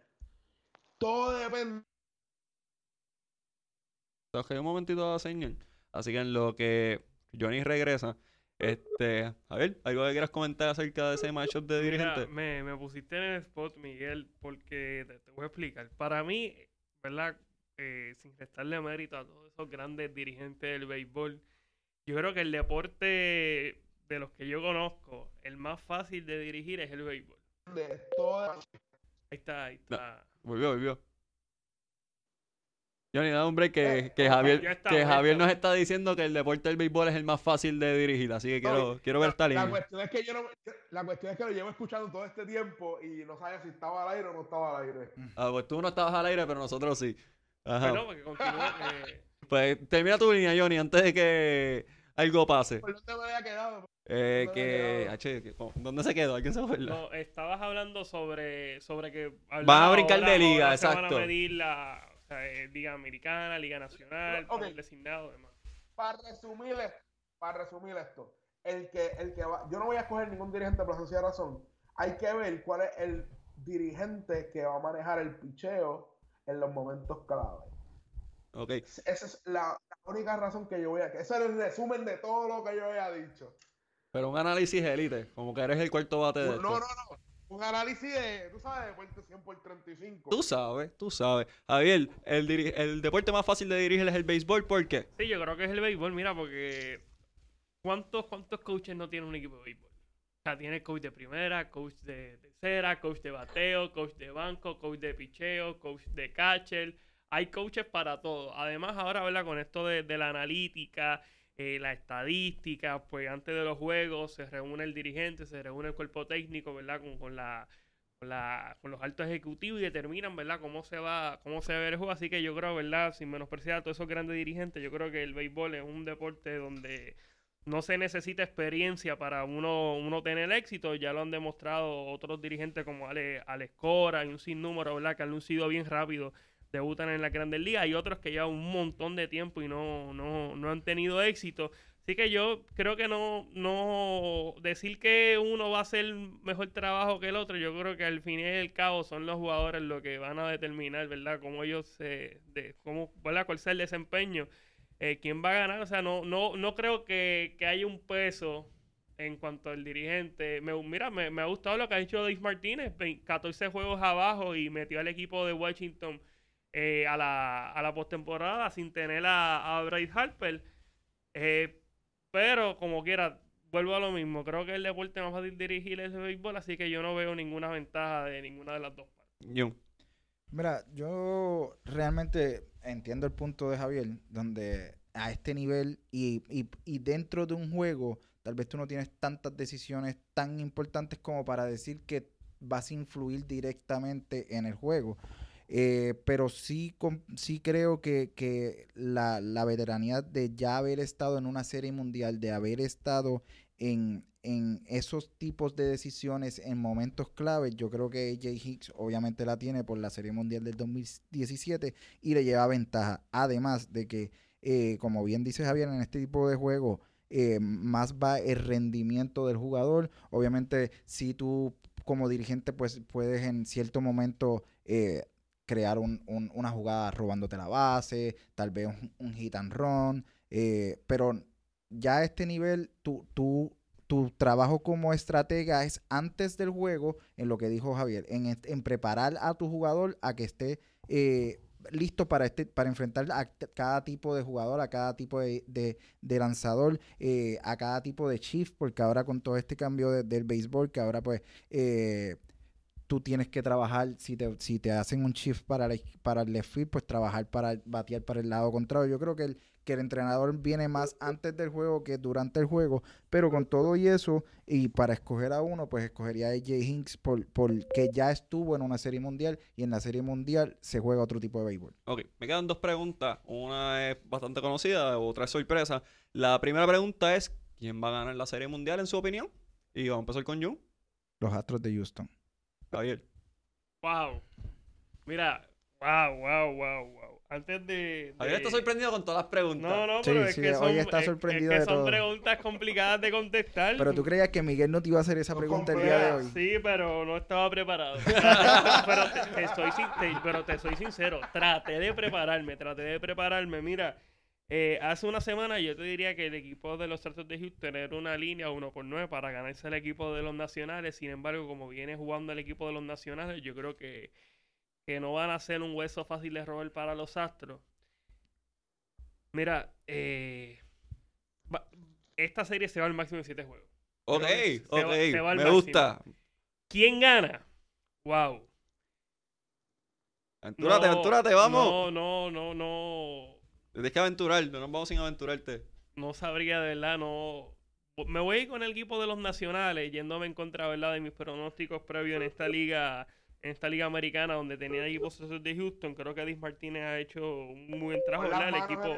Speaker 4: Todo depende.
Speaker 1: un momentito a señal. Así que en lo que Johnny regresa, este, a ver, ¿algo que quieras comentar acerca de ese matchup de dirigente?
Speaker 3: Mira, me, me, pusiste en el spot, Miguel, porque te, te voy a explicar. Para mí, ¿verdad? Eh, sin restarle mérito a todos esos grandes dirigentes del béisbol, yo creo que el deporte de los que yo conozco, el más fácil de dirigir es el béisbol.
Speaker 4: De todas.
Speaker 3: Ahí está, ahí está.
Speaker 1: No, volvió, volvió. Johnny, da un break que, que Javier, está, que Javier nos está diciendo que el deporte del béisbol es el más fácil de dirigir, así que quiero, no, quiero ver esta línea.
Speaker 4: La cuestión, es que yo no, la cuestión es que lo llevo escuchando todo este tiempo y no sabía si estaba al aire o no estaba al aire.
Speaker 1: Ah, pues tú no estabas al aire, pero nosotros sí.
Speaker 3: Ajá. Porque continúa, eh...
Speaker 1: Pues termina tu línea, Johnny, antes de que algo pase.
Speaker 4: ¿Por dónde me había quedado?
Speaker 1: Eh, que, H, ¿Dónde se quedó? ¿Alguien se acuerda?
Speaker 3: No, estabas hablando sobre, sobre que...
Speaker 1: Van a brincar de liga, exacto.
Speaker 3: Van a medir la... O sea, eh, Liga Americana, Liga Nacional,
Speaker 4: okay.
Speaker 3: designado demás.
Speaker 4: Para resumir, para resumir esto, el que, el que va, yo no voy a escoger ningún dirigente por sencilla razón. Hay que ver cuál es el dirigente que va a manejar el picheo en los momentos clave.
Speaker 1: Ok.
Speaker 4: Esa es la, la única razón que yo voy a... Ese es el resumen de todo lo que yo había dicho.
Speaker 1: Pero un análisis élite, como que eres el cuarto bate de
Speaker 4: No,
Speaker 1: esto.
Speaker 4: no, no. Un análisis de, tú sabes, deporte 100 por 35.
Speaker 1: Tú sabes, tú sabes. Javier, el, el deporte más fácil de dirigir es el béisbol, ¿por qué?
Speaker 3: Sí, yo creo que es el béisbol, mira, porque ¿cuántos, cuántos coaches no tiene un equipo de béisbol? O sea, tiene coach de primera, coach de tercera, coach de bateo, coach de banco, coach de picheo, coach de catcher. Hay coaches para todo. Además, ahora, ¿verdad? Con esto de, de la analítica, eh, las estadísticas, pues antes de los juegos se reúne el dirigente, se reúne el cuerpo técnico, ¿verdad? Con, con la, con, los altos ejecutivos y determinan, ¿verdad? Cómo se va, cómo se va a ver el juego. Así que yo creo, ¿verdad? Sin menospreciar a todos esos grandes dirigentes, yo creo que el béisbol es un deporte donde no se necesita experiencia para uno, uno tener éxito. Ya lo han demostrado otros dirigentes como Ale, Alex Cora y un sinnúmero, ¿verdad? Que han lucido bien rápido, debutan en la Grandes Ligas. Hay otros que llevan un montón de tiempo y no, no, no han tenido éxito. Así que yo creo que no, no decir que uno va a hacer mejor trabajo que el otro, yo creo que al fin y al cabo son los jugadores los que van a determinar, ¿verdad? Cómo ellos se, de, cómo, ¿verdad? Cuál sea el desempeño eh, quién va a ganar. O sea, no, no, no creo que, que haya un peso en cuanto al dirigente. Me, mira, me, me, ha gustado lo que ha dicho Dave Martínez. 14 juegos abajo y metió al equipo de Washington eh, a la, a la postemporada sin tener a, a Bryce Harper. Eh, pero como quiera, vuelvo a lo mismo. Creo que el deporte más fácil dirigir es el béisbol, así que yo no veo ninguna ventaja de ninguna de las dos partes.
Speaker 1: Yo.
Speaker 2: Mira, yo realmente entiendo el punto de Javier, donde a este nivel y, y, y, dentro de un juego, tal vez tú no tienes tantas decisiones tan importantes como para decir que vas a influir directamente en el juego. Eh, pero sí, com, sí creo que, que la, la, veteranía de ya haber estado en una serie mundial, de haber estado en, en esos tipos de decisiones en momentos claves, yo creo que AJ Hicks obviamente la tiene por la Serie Mundial del 2017 y le lleva ventaja. Además de que, eh, como bien dice Javier, en este tipo de juego eh, más va el rendimiento del jugador. Obviamente, si tú como dirigente pues puedes en cierto momento eh, crear un, un, una jugada robándote la base, tal vez un, un hit and run, eh, pero ya a este nivel tú, tú tu trabajo como estratega es antes del juego, en lo que dijo Javier, en, en preparar a tu jugador a que esté eh, listo para este para enfrentar a cada tipo de jugador, a cada tipo de, de, lanzador, eh, a cada tipo de shift, porque ahora con todo este cambio de, del béisbol, que ahora pues eh, tú tienes que trabajar, si te, si te hacen un shift para el, para el left field, pues trabajar para batear para el lado contrario. Yo creo que el, que el entrenador viene más antes del juego que durante el juego, pero con todo y eso, y para escoger a uno, pues escogería a AJ Hinks por, por que ya estuvo en una serie mundial y en la serie mundial se juega otro tipo de béisbol.
Speaker 1: Ok, me quedan dos preguntas. Una es bastante conocida, otra es sorpresa. La primera pregunta es: ¿quién va a ganar la serie mundial en su opinión? Y vamos a empezar con Jun.
Speaker 2: Los Astros de Houston.
Speaker 1: Javier.
Speaker 3: Wow. Mira, wow, wow, wow, wow. Antes de, de...
Speaker 1: Javier está sorprendido con todas las preguntas.
Speaker 3: No, no, pero
Speaker 2: Sí,
Speaker 3: es,
Speaker 2: sí,
Speaker 3: que son,
Speaker 2: hoy está
Speaker 3: es-
Speaker 2: sorprendido
Speaker 3: es que
Speaker 2: de
Speaker 3: son
Speaker 2: todo.
Speaker 3: preguntas complicadas de contestar.
Speaker 2: Pero tú creías que Miguel no te iba a hacer esa
Speaker 4: Son
Speaker 2: pregunta el día de hoy.
Speaker 3: Sí, pero no estaba preparado. pero, te, te soy, te- pero te soy sincero, traté de prepararme, traté de prepararme. Mira, eh, hace una semana yo te diría que el equipo de los Astros de Houston era una línea uno por nueve para ganarse el equipo de los nacionales. Sin embargo, como viene jugando el equipo de los nacionales, yo creo que, que no van a ser un hueso fácil de robar para los Astros. Mira, eh, va- esta serie se va al máximo de siete juegos.
Speaker 1: Ok,
Speaker 3: se
Speaker 1: ok,
Speaker 3: va- se va al
Speaker 1: me
Speaker 3: máximo.
Speaker 1: gusta.
Speaker 3: ¿Quién gana? Wow.
Speaker 1: Aventúrate, aventúrate, vamos.
Speaker 3: No, no, no, no.
Speaker 1: Tienes que aventurar, no nos vamos sin aventurarte.
Speaker 3: No sabría de verdad, no. Me voy a ir con el equipo de los nacionales, yéndome en contra, ¿verdad? De mis pronósticos previos en esta liga, en esta liga americana, donde tenía equipos de Houston. Creo que Edith Martínez ha hecho un muy buen trabajo, ¿verdad? El equipo,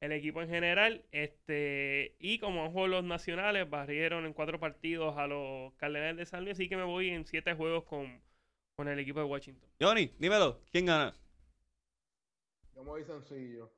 Speaker 3: el equipo en general. Este, y como han jugado los nacionales, barrieron en cuatro partidos a los Cardenales de San Luis, así que me voy en siete juegos con, con el equipo de Washington.
Speaker 1: Johnny, dímelo, ¿quién gana?
Speaker 4: Yo me voy sencillo.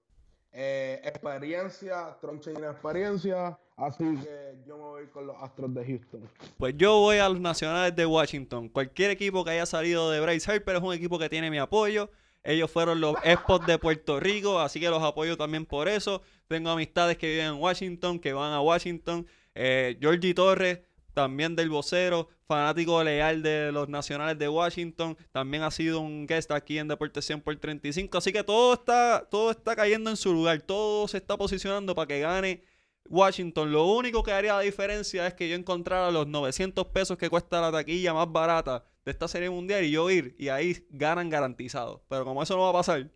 Speaker 4: Eh, experiencia, tronche y experiencia. Así que yo me voy con los Astros de Houston.
Speaker 1: Pues yo voy a los Nacionales de Washington. Cualquier equipo que haya salido de Bryce Harper es un equipo que tiene mi apoyo. Ellos fueron los Expos de Puerto Rico, así que los apoyo también por eso. Tengo amistades que viven en Washington, que van a Washington. Eh, Georgie Torres, también del vocero, fanático leal de los Nacionales de Washington. También ha sido un guest aquí en Deportes 100 por 35. Así que todo está, todo está cayendo en su lugar. Todo se está posicionando para que gane Washington. Lo único que haría la diferencia es que yo encontrara los 900 pesos que cuesta la taquilla más barata de esta serie mundial y yo ir y ahí ganan garantizado. Pero como eso no va a pasar,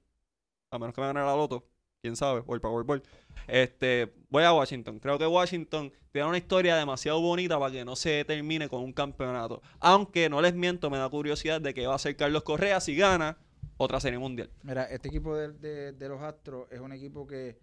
Speaker 1: a menos que me gane la loto, quién sabe, o el Powerball. Este, voy a Washington. Creo que Washington tiene una historia demasiado bonita para que no se termine con un campeonato. Aunque no les miento, me da curiosidad de qué va a hacer Carlos Correa si gana otra serie mundial.
Speaker 2: Mira, este equipo de, los Astros es un equipo que,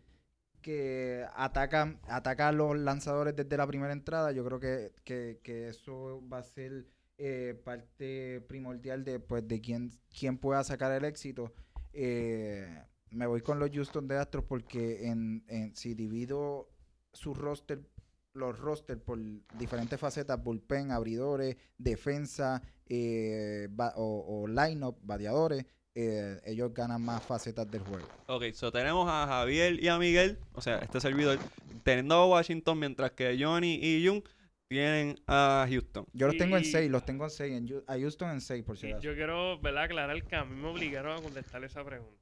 Speaker 2: ataca, ataca a los lanzadores desde la primera entrada. Yo creo que, que- que eso va a ser eh, parte primordial de, pues, de quién, quién pueda sacar el éxito. Eh, me voy con los Houston de Astros porque en, en- si divido su roster, los roster por diferentes facetas, bullpen, abridores, defensa eh, ba- o, o line-up, bateadores, eh, ellos ganan más facetas del juego.
Speaker 1: Ok, so tenemos a Javier y a Miguel, o sea, este servidor, teniendo a Washington, mientras que Johnny y Jung tienen a Houston.
Speaker 2: Yo los tengo en
Speaker 3: Y-
Speaker 2: 6, los tengo en 6, en Hu- a Houston en 6 por acaso.
Speaker 3: yo quiero, ¿verdad? Aclarar que a mí me obligaron a contestar esa pregunta.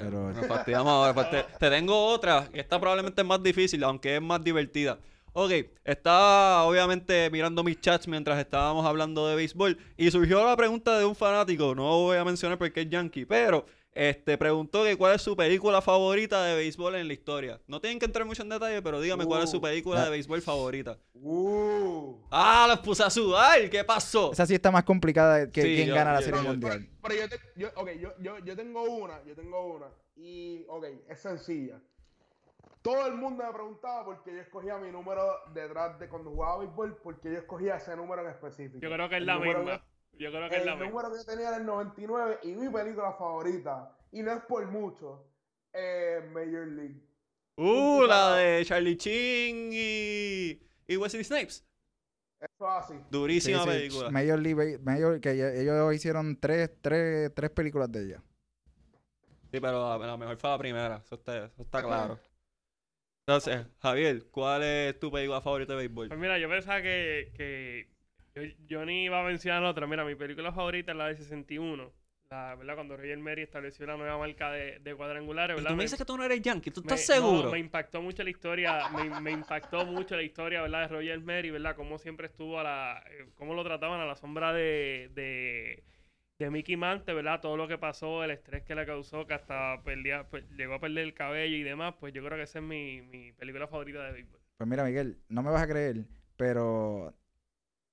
Speaker 2: Pero-
Speaker 1: nos fastidiamos ahora. pues te, te tengo otra, que esta probablemente es más difícil, aunque es más divertida. Ok, estaba obviamente mirando mis chats mientras estábamos hablando de béisbol y surgió la pregunta de un fanático, no voy a mencionar porque es yankee, pero este preguntó que cuál es su película favorita de béisbol en la historia. No tienen que entrar mucho en detalle, pero dígame cuál es su
Speaker 4: Uh.
Speaker 1: película de béisbol favorita.
Speaker 4: Uh.
Speaker 1: Ah, los puse a sudar, ¿qué pasó?
Speaker 2: Esa sí está más complicada que
Speaker 1: Sí,
Speaker 2: quién
Speaker 1: yo-
Speaker 2: gana la
Speaker 1: yo-
Speaker 2: Serie
Speaker 4: yo-
Speaker 2: Mundial.
Speaker 4: Pero, pero yo, te- yo, ok, yo, yo, yo tengo una, yo tengo una. Y, ok, es sencilla. Todo el mundo me preguntaba por qué yo escogía mi número detrás de cuando jugaba béisbol, porque yo escogía ese número en específico.
Speaker 3: Yo creo que es
Speaker 4: El
Speaker 3: la misma. Yo creo que es
Speaker 4: El
Speaker 3: la misma.
Speaker 4: número que yo tenía era el 99 y mi película favorita, y no es por mucho, es Major League.
Speaker 1: Uh, la de Charlie Chin y, y Wesley Snipes.
Speaker 4: Eso así.
Speaker 1: Durísima
Speaker 2: Sí, sí,
Speaker 1: película.
Speaker 2: Major League, Major- que ellos hicieron tres, tres, tres películas de ella.
Speaker 1: Sí, pero la, la mejor fue la primera, eso está, eso está claro. Entonces, Javier, ¿cuál es tu película favorita de béisbol?
Speaker 3: Pues mira, yo pensaba que, que yo, Johnny iba a mencionar otra. Mira, mi película favorita es la de 61. La, ¿verdad? Cuando Roger Mary estableció la nueva marca de, de cuadrangulares,
Speaker 1: Y
Speaker 3: ¿verdad?
Speaker 1: tú me
Speaker 3: Me-
Speaker 1: dices que tú no eres yankee, ¿tú
Speaker 3: me-
Speaker 1: estás
Speaker 3: no,
Speaker 1: seguro?
Speaker 3: me impactó mucho la historia, me, me impactó mucho la historia, ¿verdad? De Roger Mary, ¿verdad? Cómo siempre estuvo a la, eh, cómo lo trataban a la sombra de, de, de Mickey Mantle, ¿verdad? Todo lo que pasó, el estrés que le causó, que hasta perdía, pues, llegó a perder el cabello y demás, pues yo creo que esa es mi, mi película favorita de béisbol.
Speaker 2: Pues mira, Miguel, no me vas a creer, pero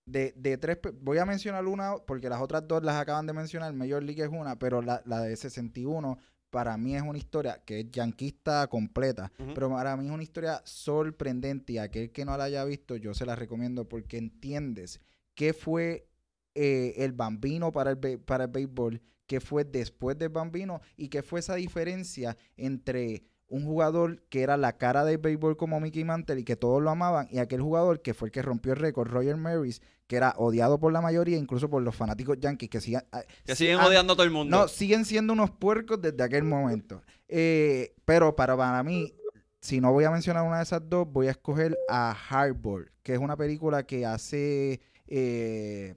Speaker 2: de, de tres, voy a mencionar una porque las otras dos las acaban de mencionar, Major League es una, pero la, la de 61 para mí es una historia que es yanquista completa, pero para mí es una historia sorprendente y aquel que no la haya visto yo se la recomiendo porque entiendes qué fue eh, el bambino para el, para el béisbol, qué fue después del bambino y qué fue esa diferencia entre un jugador que era la cara del béisbol como Mickey Mantle y que todos lo amaban, y aquel jugador que fue el que rompió el récord, Roger Maris, que era odiado por la mayoría, incluso por los fanáticos yankees que siguen, ah,
Speaker 1: Que siguen odiando a todo el mundo.
Speaker 2: No, siguen siendo unos puercos desde aquel momento. Eh, pero para, para mí, si no voy a mencionar una de esas dos, voy a escoger a Hardball, que es una película que hace eh,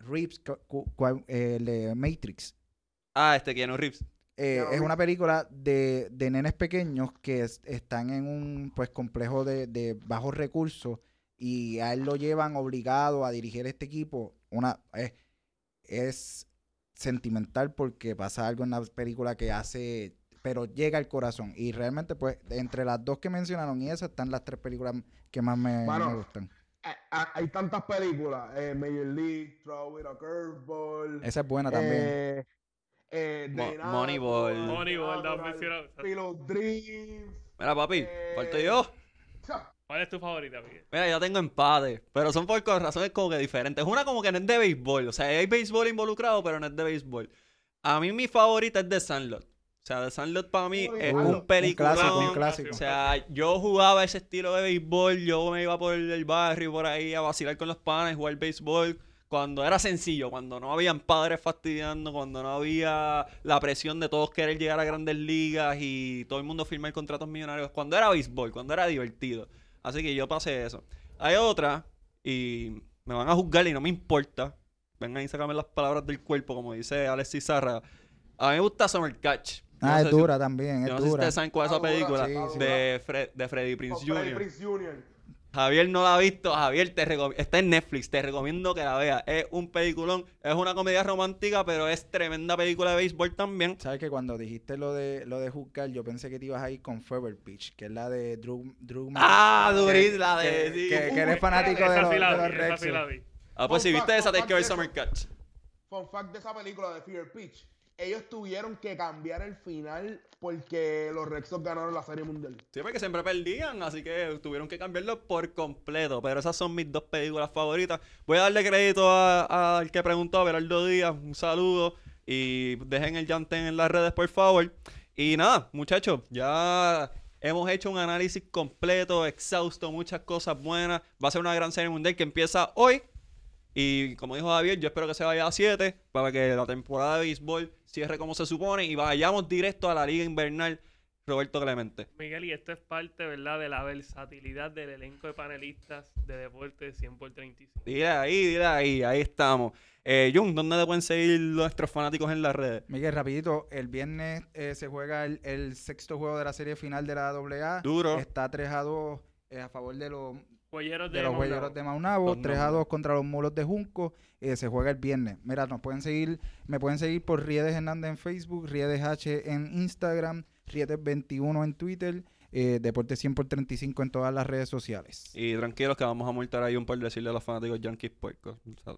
Speaker 2: Reeves, eh, el de Matrix.
Speaker 1: Ah, este Keanu Reeves.
Speaker 2: Eh, es una película de, de nenes pequeños que es- están en un pues complejo de, de bajos recursos y a él lo llevan obligado a dirigir este equipo. Una es, es sentimental porque pasa algo en la película que hace, pero llega al corazón. Y realmente, pues, entre las dos que mencionaron y esas están las tres películas que más me, gustan.
Speaker 4: Ah, ah, Hay tantas películas, eh, Major League, Throw With a Curveball.
Speaker 2: Esa es buena también.
Speaker 4: Eh,
Speaker 1: Mo- Moneyball.
Speaker 3: Moneyball,
Speaker 4: Natural. Pillow Dreams.
Speaker 1: Mira, papi,
Speaker 4: Eh,
Speaker 1: falto yo.
Speaker 3: ¿Cuál es tu favorita, Miguel?
Speaker 1: Mira, ya tengo empate, pero son por razones como que diferentes. Una como que no es de béisbol, o sea, hay béisbol involucrado, pero no es de béisbol. A mí mi favorita es The Sandlot. O sea, The Sandlot para mí es un
Speaker 2: Un
Speaker 1: película.
Speaker 2: clásico, Un clásico.
Speaker 1: O sea, yo jugaba ese estilo de béisbol, yo me iba por el barrio por ahí a vacilar con los panes, jugar béisbol. Cuando era sencillo, cuando no habían padres fastidiando, cuando no había la presión de todos querer llegar a grandes ligas y todo el mundo firmar contratos millonarios. Cuando era béisbol, cuando era divertido. Así que yo pasé eso. Hay otra, y me van a juzgar y no me importa. Vengan y sacarme las palabras del cuerpo, como dice Alexis Zarra. A mí me gusta Summer Catch.
Speaker 2: Ah,
Speaker 1: no
Speaker 2: es
Speaker 1: si-
Speaker 2: dura también,
Speaker 1: yo
Speaker 2: es
Speaker 1: no sé si
Speaker 2: dura.
Speaker 1: ustedes saben cuál es esa
Speaker 4: Ah, dura,
Speaker 1: película
Speaker 2: sí, sí.
Speaker 1: de, Fre- de Freddie
Speaker 4: con
Speaker 1: Prince
Speaker 4: Freddie
Speaker 1: Jr.
Speaker 4: Prinze Jr.
Speaker 1: Javier no la ha visto. Javier, te está en Netflix. Te recomiendo que la veas. Es un peliculón. Es una comedia romántica, pero es tremenda película de béisbol también.
Speaker 2: ¿Sabes que cuando dijiste lo de lo de juzgar, yo pensé que te ibas a ir con Fever Pitch, que es la de Drew, Drew
Speaker 1: Ah, Duris, la de.
Speaker 2: que,
Speaker 1: sí.
Speaker 2: que- que eres fanático de los,
Speaker 3: sí la
Speaker 2: de
Speaker 3: vi,
Speaker 2: los
Speaker 3: esa sí
Speaker 2: Rexos.
Speaker 3: la vi.
Speaker 1: Ah, pues si viste esa, tienes que ver Summer Catch.
Speaker 4: Fun fact de esa película de Fever Pitch. Ellos tuvieron que cambiar el final porque los Rexos ganaron la Serie Mundial.
Speaker 1: Sí, porque siempre perdían, así que tuvieron que cambiarlo por completo. Pero esas son mis dos películas favoritas. Voy a darle crédito al que preguntó, a Berardo Díaz. Un saludo. Y dejen el Janten en las redes, por favor. Y nada, muchachos, ya hemos hecho un análisis completo, exhausto, muchas cosas buenas. Va a ser una gran serie mundial que empieza hoy. Y como dijo Javier, yo espero que se vaya a 7 para que la temporada de béisbol cierre como se supone y vayamos directo a la liga invernal Roberto Clemente.
Speaker 3: Miguel, y esto es parte, ¿verdad?, de la versatilidad del elenco de panelistas de Deportes 100 por 35.
Speaker 1: Dile ahí, dile ahí, ahí estamos. Eh, Jun, ¿dónde te pueden seguir nuestros fanáticos en las redes?
Speaker 2: Miguel, rapidito, el viernes eh, se juega el, el sexto juego de la serie final de la AA.
Speaker 1: Duro.
Speaker 2: Está 3 a 2 eh, a favor de los
Speaker 3: De,
Speaker 2: de los huelleros de Maunabo,
Speaker 1: Los
Speaker 2: 3 a
Speaker 1: nombres.
Speaker 2: 2 contra los mulos de Junco, eh, se juega el viernes. Mira, nos pueden seguir, me pueden seguir por Riedes Hernández en Facebook, Riedes H en Instagram, Riedes 21 en Twitter, eh, Deporte 100 por 35 en todas las redes sociales.
Speaker 1: Y tranquilos que vamos a multar ahí un por decirle a los fanáticos Yankees puercos. O sea,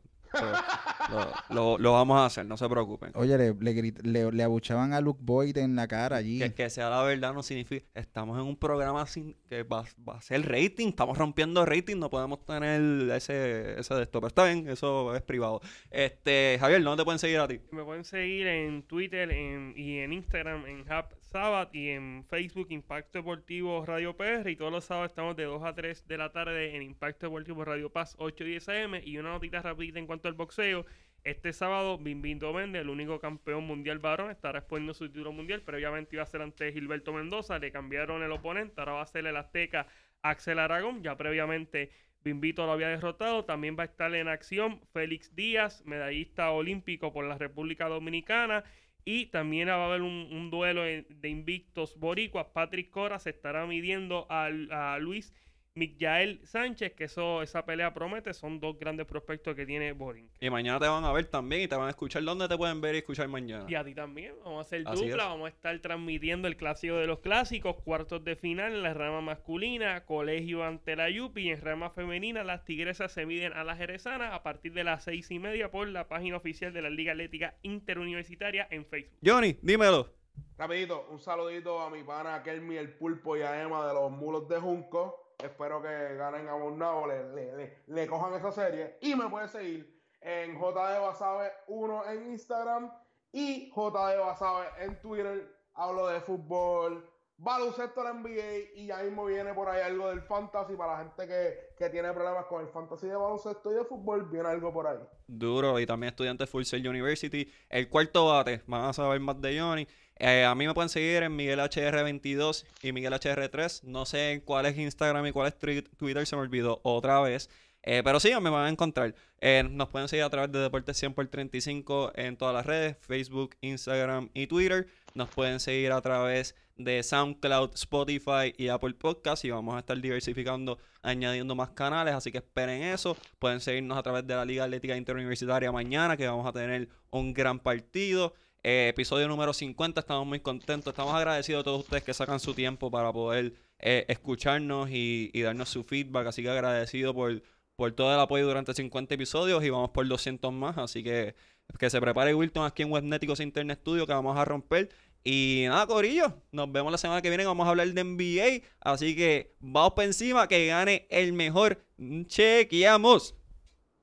Speaker 1: lo, lo- lo vamos a hacer, no se preocupen.
Speaker 2: Oye, le, le, grit- le- le abuchaban a Luke Boyd en la cara allí.
Speaker 1: Que, que sea la verdad no significa... Estamos en un programa sin, que va, va a ser rating, estamos rompiendo rating, no podemos tener ese, ese de esto. Pero está bien, eso es privado. Este, Javier, ¿dónde te pueden seguir a ti?
Speaker 3: Me pueden seguir en Twitter en- y en Instagram en Hub Sabbath y en Facebook Impacto Deportivo Radio PR y todos los sábados estamos de 2 a 3 de la tarde en Impacto Deportivo Radio Paz 8 y 10 AM y una notita rapidita en cuanto al boxeo. Este sábado, Bimbin Domende, el único campeón mundial varón, estará exponiendo su título mundial. Previamente iba a ser ante Gilberto Mendoza, le cambiaron el oponente, ahora va a ser el azteca Axel Aragón. Ya previamente Bimbito lo había derrotado. También va a estar en acción Félix Díaz, medallista olímpico por la República Dominicana. Y también va a haber un, duelo de invictos boricuas. Patrick Cora se estará midiendo al- a, Luis Miguel Sánchez, que eso, esa pelea promete. Son dos grandes prospectos que tiene Boring.
Speaker 1: Y mañana te van a ver también y te van a escuchar. ¿Dónde te pueden ver y escuchar mañana?
Speaker 3: Y a ti también. Vamos a hacer
Speaker 1: Así
Speaker 3: dupla.
Speaker 1: es.
Speaker 3: Vamos a estar transmitiendo el clásico de los clásicos, cuartos de final en la rama masculina, colegio ante la Yupi y en rama femenina las tigresas se miden a las jerezanas a partir de las seis y media por la página oficial de la Liga Atlética Interuniversitaria en Facebook.
Speaker 1: Johnny, dímelo.
Speaker 4: Rapidito, un saludito a mi pana Kelmi, el pulpo y a Emma de los mulos de Junco. Espero que ganen a Bornao, le, le, le, cojan esa serie. Y me puedes seguir en JD Basabe 1 en Instagram y JD Basabe en Twitter. Hablo de fútbol, baloncesto la NBA y ya mismo viene por ahí algo del fantasy para la gente que, tiene problemas con el fantasy de baloncesto y de fútbol. Viene algo por ahí.
Speaker 1: Duro. Y también estudiante de Full Sail University. El cuarto bate. Van a saber más de Johnny. Eh, a mí me pueden seguir en Miguel HR22 y Miguel HR3. No sé en cuál es Instagram y cuál es Twitter. Se me olvidó otra vez. Eh, pero sí, me van a encontrar. Eh, nos pueden seguir a través de Deportes 100 por 35 en todas las redes, Facebook, Instagram y Twitter. Nos pueden seguir a través de SoundCloud, Spotify y Apple Podcast y vamos a estar diversificando, añadiendo más canales, así que esperen eso. Pueden seguirnos a través de la Liga Atlética Interuniversitaria mañana, que vamos a tener un gran partido. Eh, episodio número 50, estamos muy contentos, estamos agradecidos a todos ustedes que sacan su tiempo para poder eh, escucharnos y, darnos su feedback, así que agradecido por, por todo el apoyo durante 50 episodios y vamos por 200 más, así que que se prepare Wilton aquí en Webnéticos Internet Studio que vamos a romper. Y nada, Corillo, nos vemos la semana que viene, vamos a hablar de NBA, así que vamos por encima, que gane el mejor. Chequeamos.